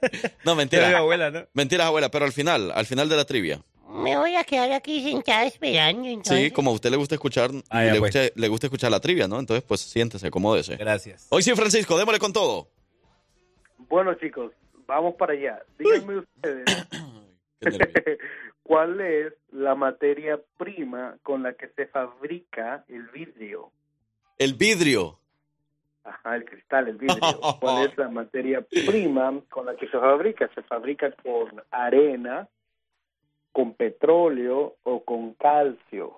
B: no, mentira.
C: Abuela, ¿no?
B: Mentiras, abuela, pero al final, al final de la trivia.
E: Me voy a quedar aquí sentada esperando, entonces.
B: Sí, como a usted le gusta escuchar,
C: Ah, ya,
B: le,
C: pues.
B: gusta, le gusta escuchar la trivia, ¿no? Entonces, pues siéntese, acomódese.
C: Gracias.
B: Hoy sí, Francisco, démosle con todo.
L: Bueno, chicos, vamos para allá. Díganme ustedes, ¿cuál es la materia prima con la que se fabrica el vidrio?
B: El vidrio.
L: Ajá, el cristal, el vidrio. ¿Cuál es la materia prima con la que se fabrica? Se fabrica con arena, con petróleo o con calcio.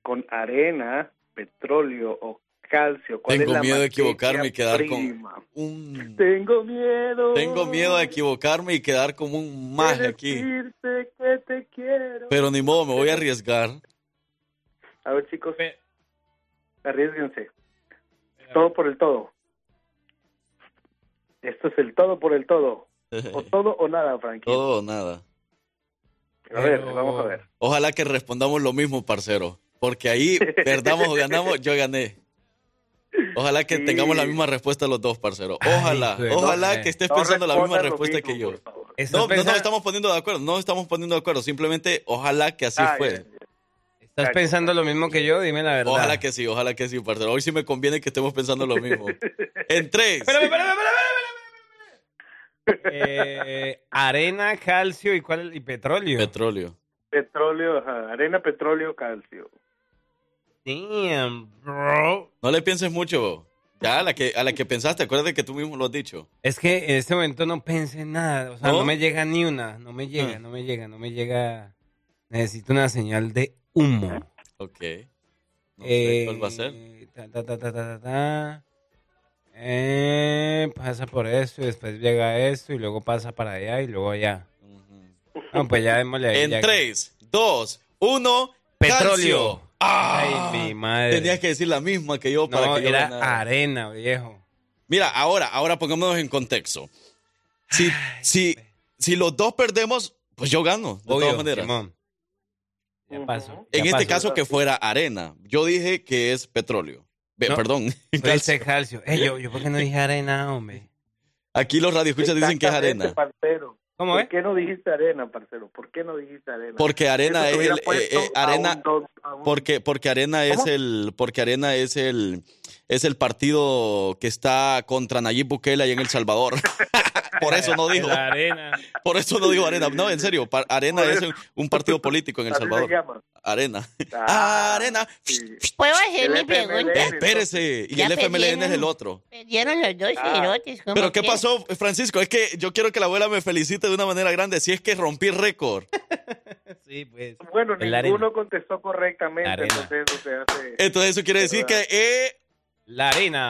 L: Con arena, petróleo o calcio. ¿Cuál
B: Tengo
L: es la
B: miedo de equivocarme y quedar con
L: prima?
B: un...
L: Tengo miedo.
B: Tengo miedo de equivocarme y quedar como un maje aquí.
L: decirte que te quiero.
B: Pero ni modo, me voy a arriesgar.
L: A ver, chicos, arriesguense. Todo por el todo. Esto es el todo por el todo. O todo o nada, Frankie.
B: Todo o nada.
L: A ver, vamos a ver.
B: Ojalá que respondamos lo mismo, parcero. Porque ahí, perdamos o ganamos, yo gané. Ojalá que
L: Sí.
B: tengamos la misma respuesta los dos, parcero. Ojalá, ojalá
C: no,
B: que estés
L: no
B: pensando la misma respuesta
L: mismo,
B: que yo. No, no nos estamos poniendo de acuerdo, no nos estamos poniendo de acuerdo. Simplemente, ojalá que así
L: Ah,
B: fue.
L: ya, ya.
C: ¿Estás pensando lo mismo que yo? Dime la verdad.
B: Ojalá que sí, ojalá que sí, parcero. Hoy sí me conviene que estemos pensando lo mismo. En tres.
C: Espérame, espérame, espérame, espérame, espérame. Eh, arena, calcio y cuál y petróleo.
B: Petróleo.
L: Petróleo, ajá, arena, petróleo, calcio.
C: Damn, bro.
B: No le pienses mucho. Ya, a la que, a la que pensaste, acuérdate que tú mismo lo has dicho.
C: Es que en este momento no pensé en nada. O sea,
B: ¿No?
C: no, me llega ni una. No me llega,
B: Hmm.
C: no me llega, no me llega. Necesito una señal de humo.
B: Ok. No sé
C: Eh,
B: cuál va a ser.
C: ta, ta, ta, ta, ta, ta, ta. Eh, pasa por eso y después llega esto y luego pasa para allá y luego allá. No, pues ya démosle ahí.
B: En
C: ya.
B: tres, dos, uno.
C: Petróleo.
B: calcio. Ah,
C: Ay, mi madre.
B: Tenías que decir la misma que yo para
C: No,
B: que
C: era arena, viejo.
B: Mira, ahora, ahora pongámonos en contexto. Si, si, si los dos perdemos, pues yo gano, de
C: Obvio,
B: todas maneras.
C: Simón. Ya pasó.
B: En este
C: pasó.
B: caso que fuera arena. Yo dije que es petróleo.
C: No,
B: Perdón.
C: Dices calcio. Eh, yo, yo, ¿por qué no dije arena, hombre?
B: Aquí los radioescuchas dicen que es arena.
L: parcero.
C: ¿Cómo
L: ¿Por
C: es?
L: qué no dijiste arena, parcero? ¿Por qué no dijiste arena?
B: Porque arena es el eh, eh,
L: a
B: arena
L: un dos- a un-
B: porque porque arena es
L: ¿Cómo?
B: el porque arena es el es el partido que está contra Nayib Bukele ahí en El Salvador. Por eso no dijo.
C: La arena.
B: Por eso no digo arena. No, en serio, arena es un, un partido político en El
L: se
B: Salvador. Arena.
L: Ah,
B: arena.
L: sí.
E: ¿Puedo hacer
L: El
E: mi pregunta?
B: Espérese. Y
E: Ya
B: el FMLN es el otro.
E: Perdieron los dos
L: Ah.
E: cerotes. ¿cómo
B: Pero ¿qué
E: que?
B: pasó, Francisco? Es que yo quiero que la abuela me felicite de una manera grande. Si es que rompí récord.
C: Sí, pues.
L: Bueno,
C: El
L: ninguno
C: arena.
L: contestó correctamente,
C: arena.
L: entonces eso se hace
B: Entonces eso quiere decir que eh,
C: La arena.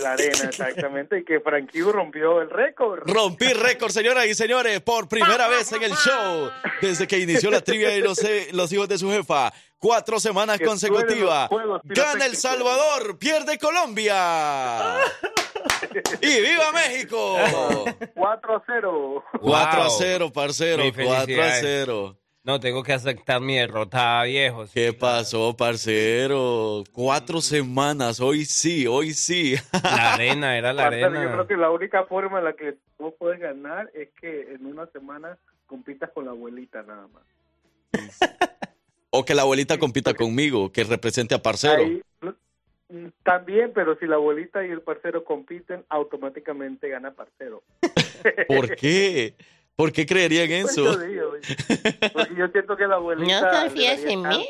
L: La arena, exactamente, y que Frankie rompió el récord.
B: Rompí récord, señoras y señores, por primera vez en el show, desde que inició la trivia de los, eh, los hijos de su jefa. Cuatro semanas
L: Que
B: consecutivas.
L: juegos
B: Gana El. Salvador, pierde Colombia. ¡Y viva México!
L: 4 a 0.
B: 4 a
C: Wow.
B: 0, parcero.
C: Mi
B: 4 a
C: felicidades.
B: 0.
C: No, tengo que aceptar mi derrota, viejo.
B: ¿Qué pasó, parcero? Cuatro semanas. Hoy sí, hoy sí.
C: La arena, era la
L: Marcelo, Yo
C: arena.
L: creo que la única forma en la que vos puedes ganar es que en una semana compitas con la abuelita nada más.
B: O que la abuelita compita conmigo, que represente a parcero.
L: Ahí, mm, también, pero si la abuelita y el parcero compiten, automáticamente gana parcero.
B: ¿Por qué? ¿Por qué creerían
L: Pues
B: eso?
L: yo digo, porque yo siento que la abuelita...
E: ¿No confías en mí?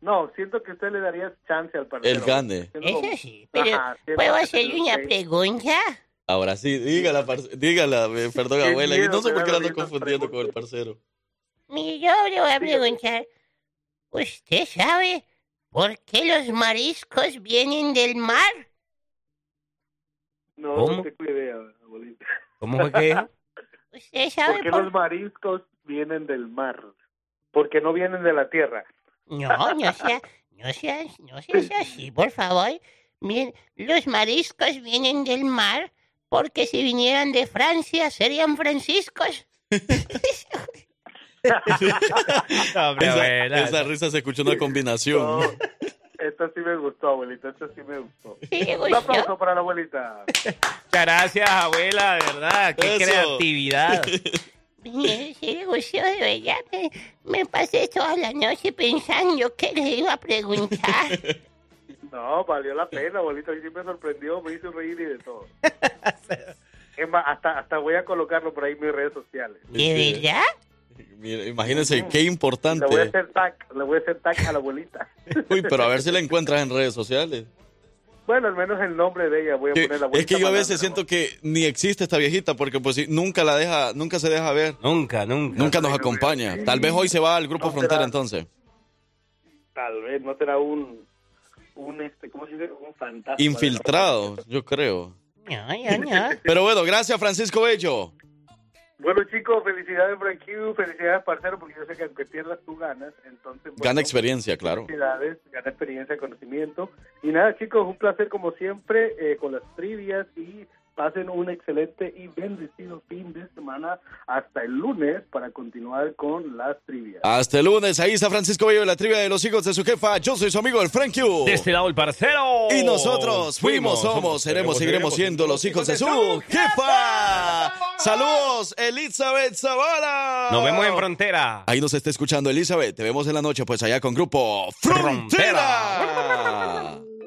L: No, siento que usted le daría chance al parcero.
B: El
L: como-
E: Eso sí, pero
L: Ajá,
E: ¿puedo hacerle una pregunta?
B: Ahora sí, dígala, dígala, eh, perdón,
L: Qué
B: abuela. Yo no
L: miedo
B: sé por qué la ando confundiendo con el parcero.
E: Mire, yo le voy a preguntar. ¿Usted sabe por qué los mariscos vienen del mar?
L: No,
C: ¿Cómo?
L: no tengo idea, abuelita.
C: ¿Cómo fue que dijo?
E: ¿Usted sabe
L: ¿Por qué
E: por
L: los mariscos vienen del mar? Porque no vienen de la tierra.
E: No, no sea, no seas, no seas así, por favor. Miren, los mariscos vienen del mar porque si vinieran de Francia serían franciscos.
C: Hombre,
B: Esa, esa risa se escuchó una combinación.
L: Esta sí me gustó, abuelita, esta sí me gustó.
E: Sí,
L: Un aplauso para la abuelita.
C: Muchas gracias, abuela, de verdad. Qué
B: Eso.
C: creatividad.
E: Sí de verdad. Me, me pasé toda la noche pensando qué le iba a preguntar.
L: No, valió la pena, abuelita. A mí sí me sorprendió, me hizo reír y de todo. Es más, hasta, hasta voy a colocarlo por ahí en mis redes sociales.
E: ¿De verdad?
B: Mira, imagínense qué
L: Le voy a
B: importante.
L: hacer tag, le voy a hacer tag a la abuelita.
B: Uy, pero a ver si la encuentras en redes sociales.
L: Bueno, al menos el nombre de ella voy a
B: Que-
L: poner la
B: es que yo a veces siento que ni existe esta viejita porque pues nunca la deja, nunca se deja ver.
C: Nunca, nunca.
B: Nunca nos acompaña. Tal vez hoy se va al grupo
L: No,
B: Frontera
L: será-
B: entonces.
L: Tal vez no será un, un este, ¿cómo se dice? Un fantasma.
B: Infiltrado, yo creo. Pero bueno, gracias Francisco Bello.
L: Bueno, chicos, felicidades, Frank Hugh, felicidades, parcero, porque yo sé que aunque pierdas, tú ganas. Entonces, bueno,
B: Gana experiencia, claro.
L: Felicidades, gana experiencia, conocimiento. Y nada, chicos, un placer como siempre eh, con las trivias y pasen un excelente y bendecido fin de semana hasta el lunes para continuar con las trivias.
B: Hasta el lunes, ahí está Francisco Bello, la trivia de los hijos de su jefa. Yo soy su amigo el Frank Q.
C: De este lado el parcero.
B: Y nosotros fuimos, somos, seremos, seguiremos siendo los hijos de su jefa. Saludos, Elizabeth Zavala.
C: Nos vemos en Frontera.
B: Ahí nos está escuchando Elizabeth. Te vemos en la noche, pues allá con Grupo
C: Frontera.
B: Frontera.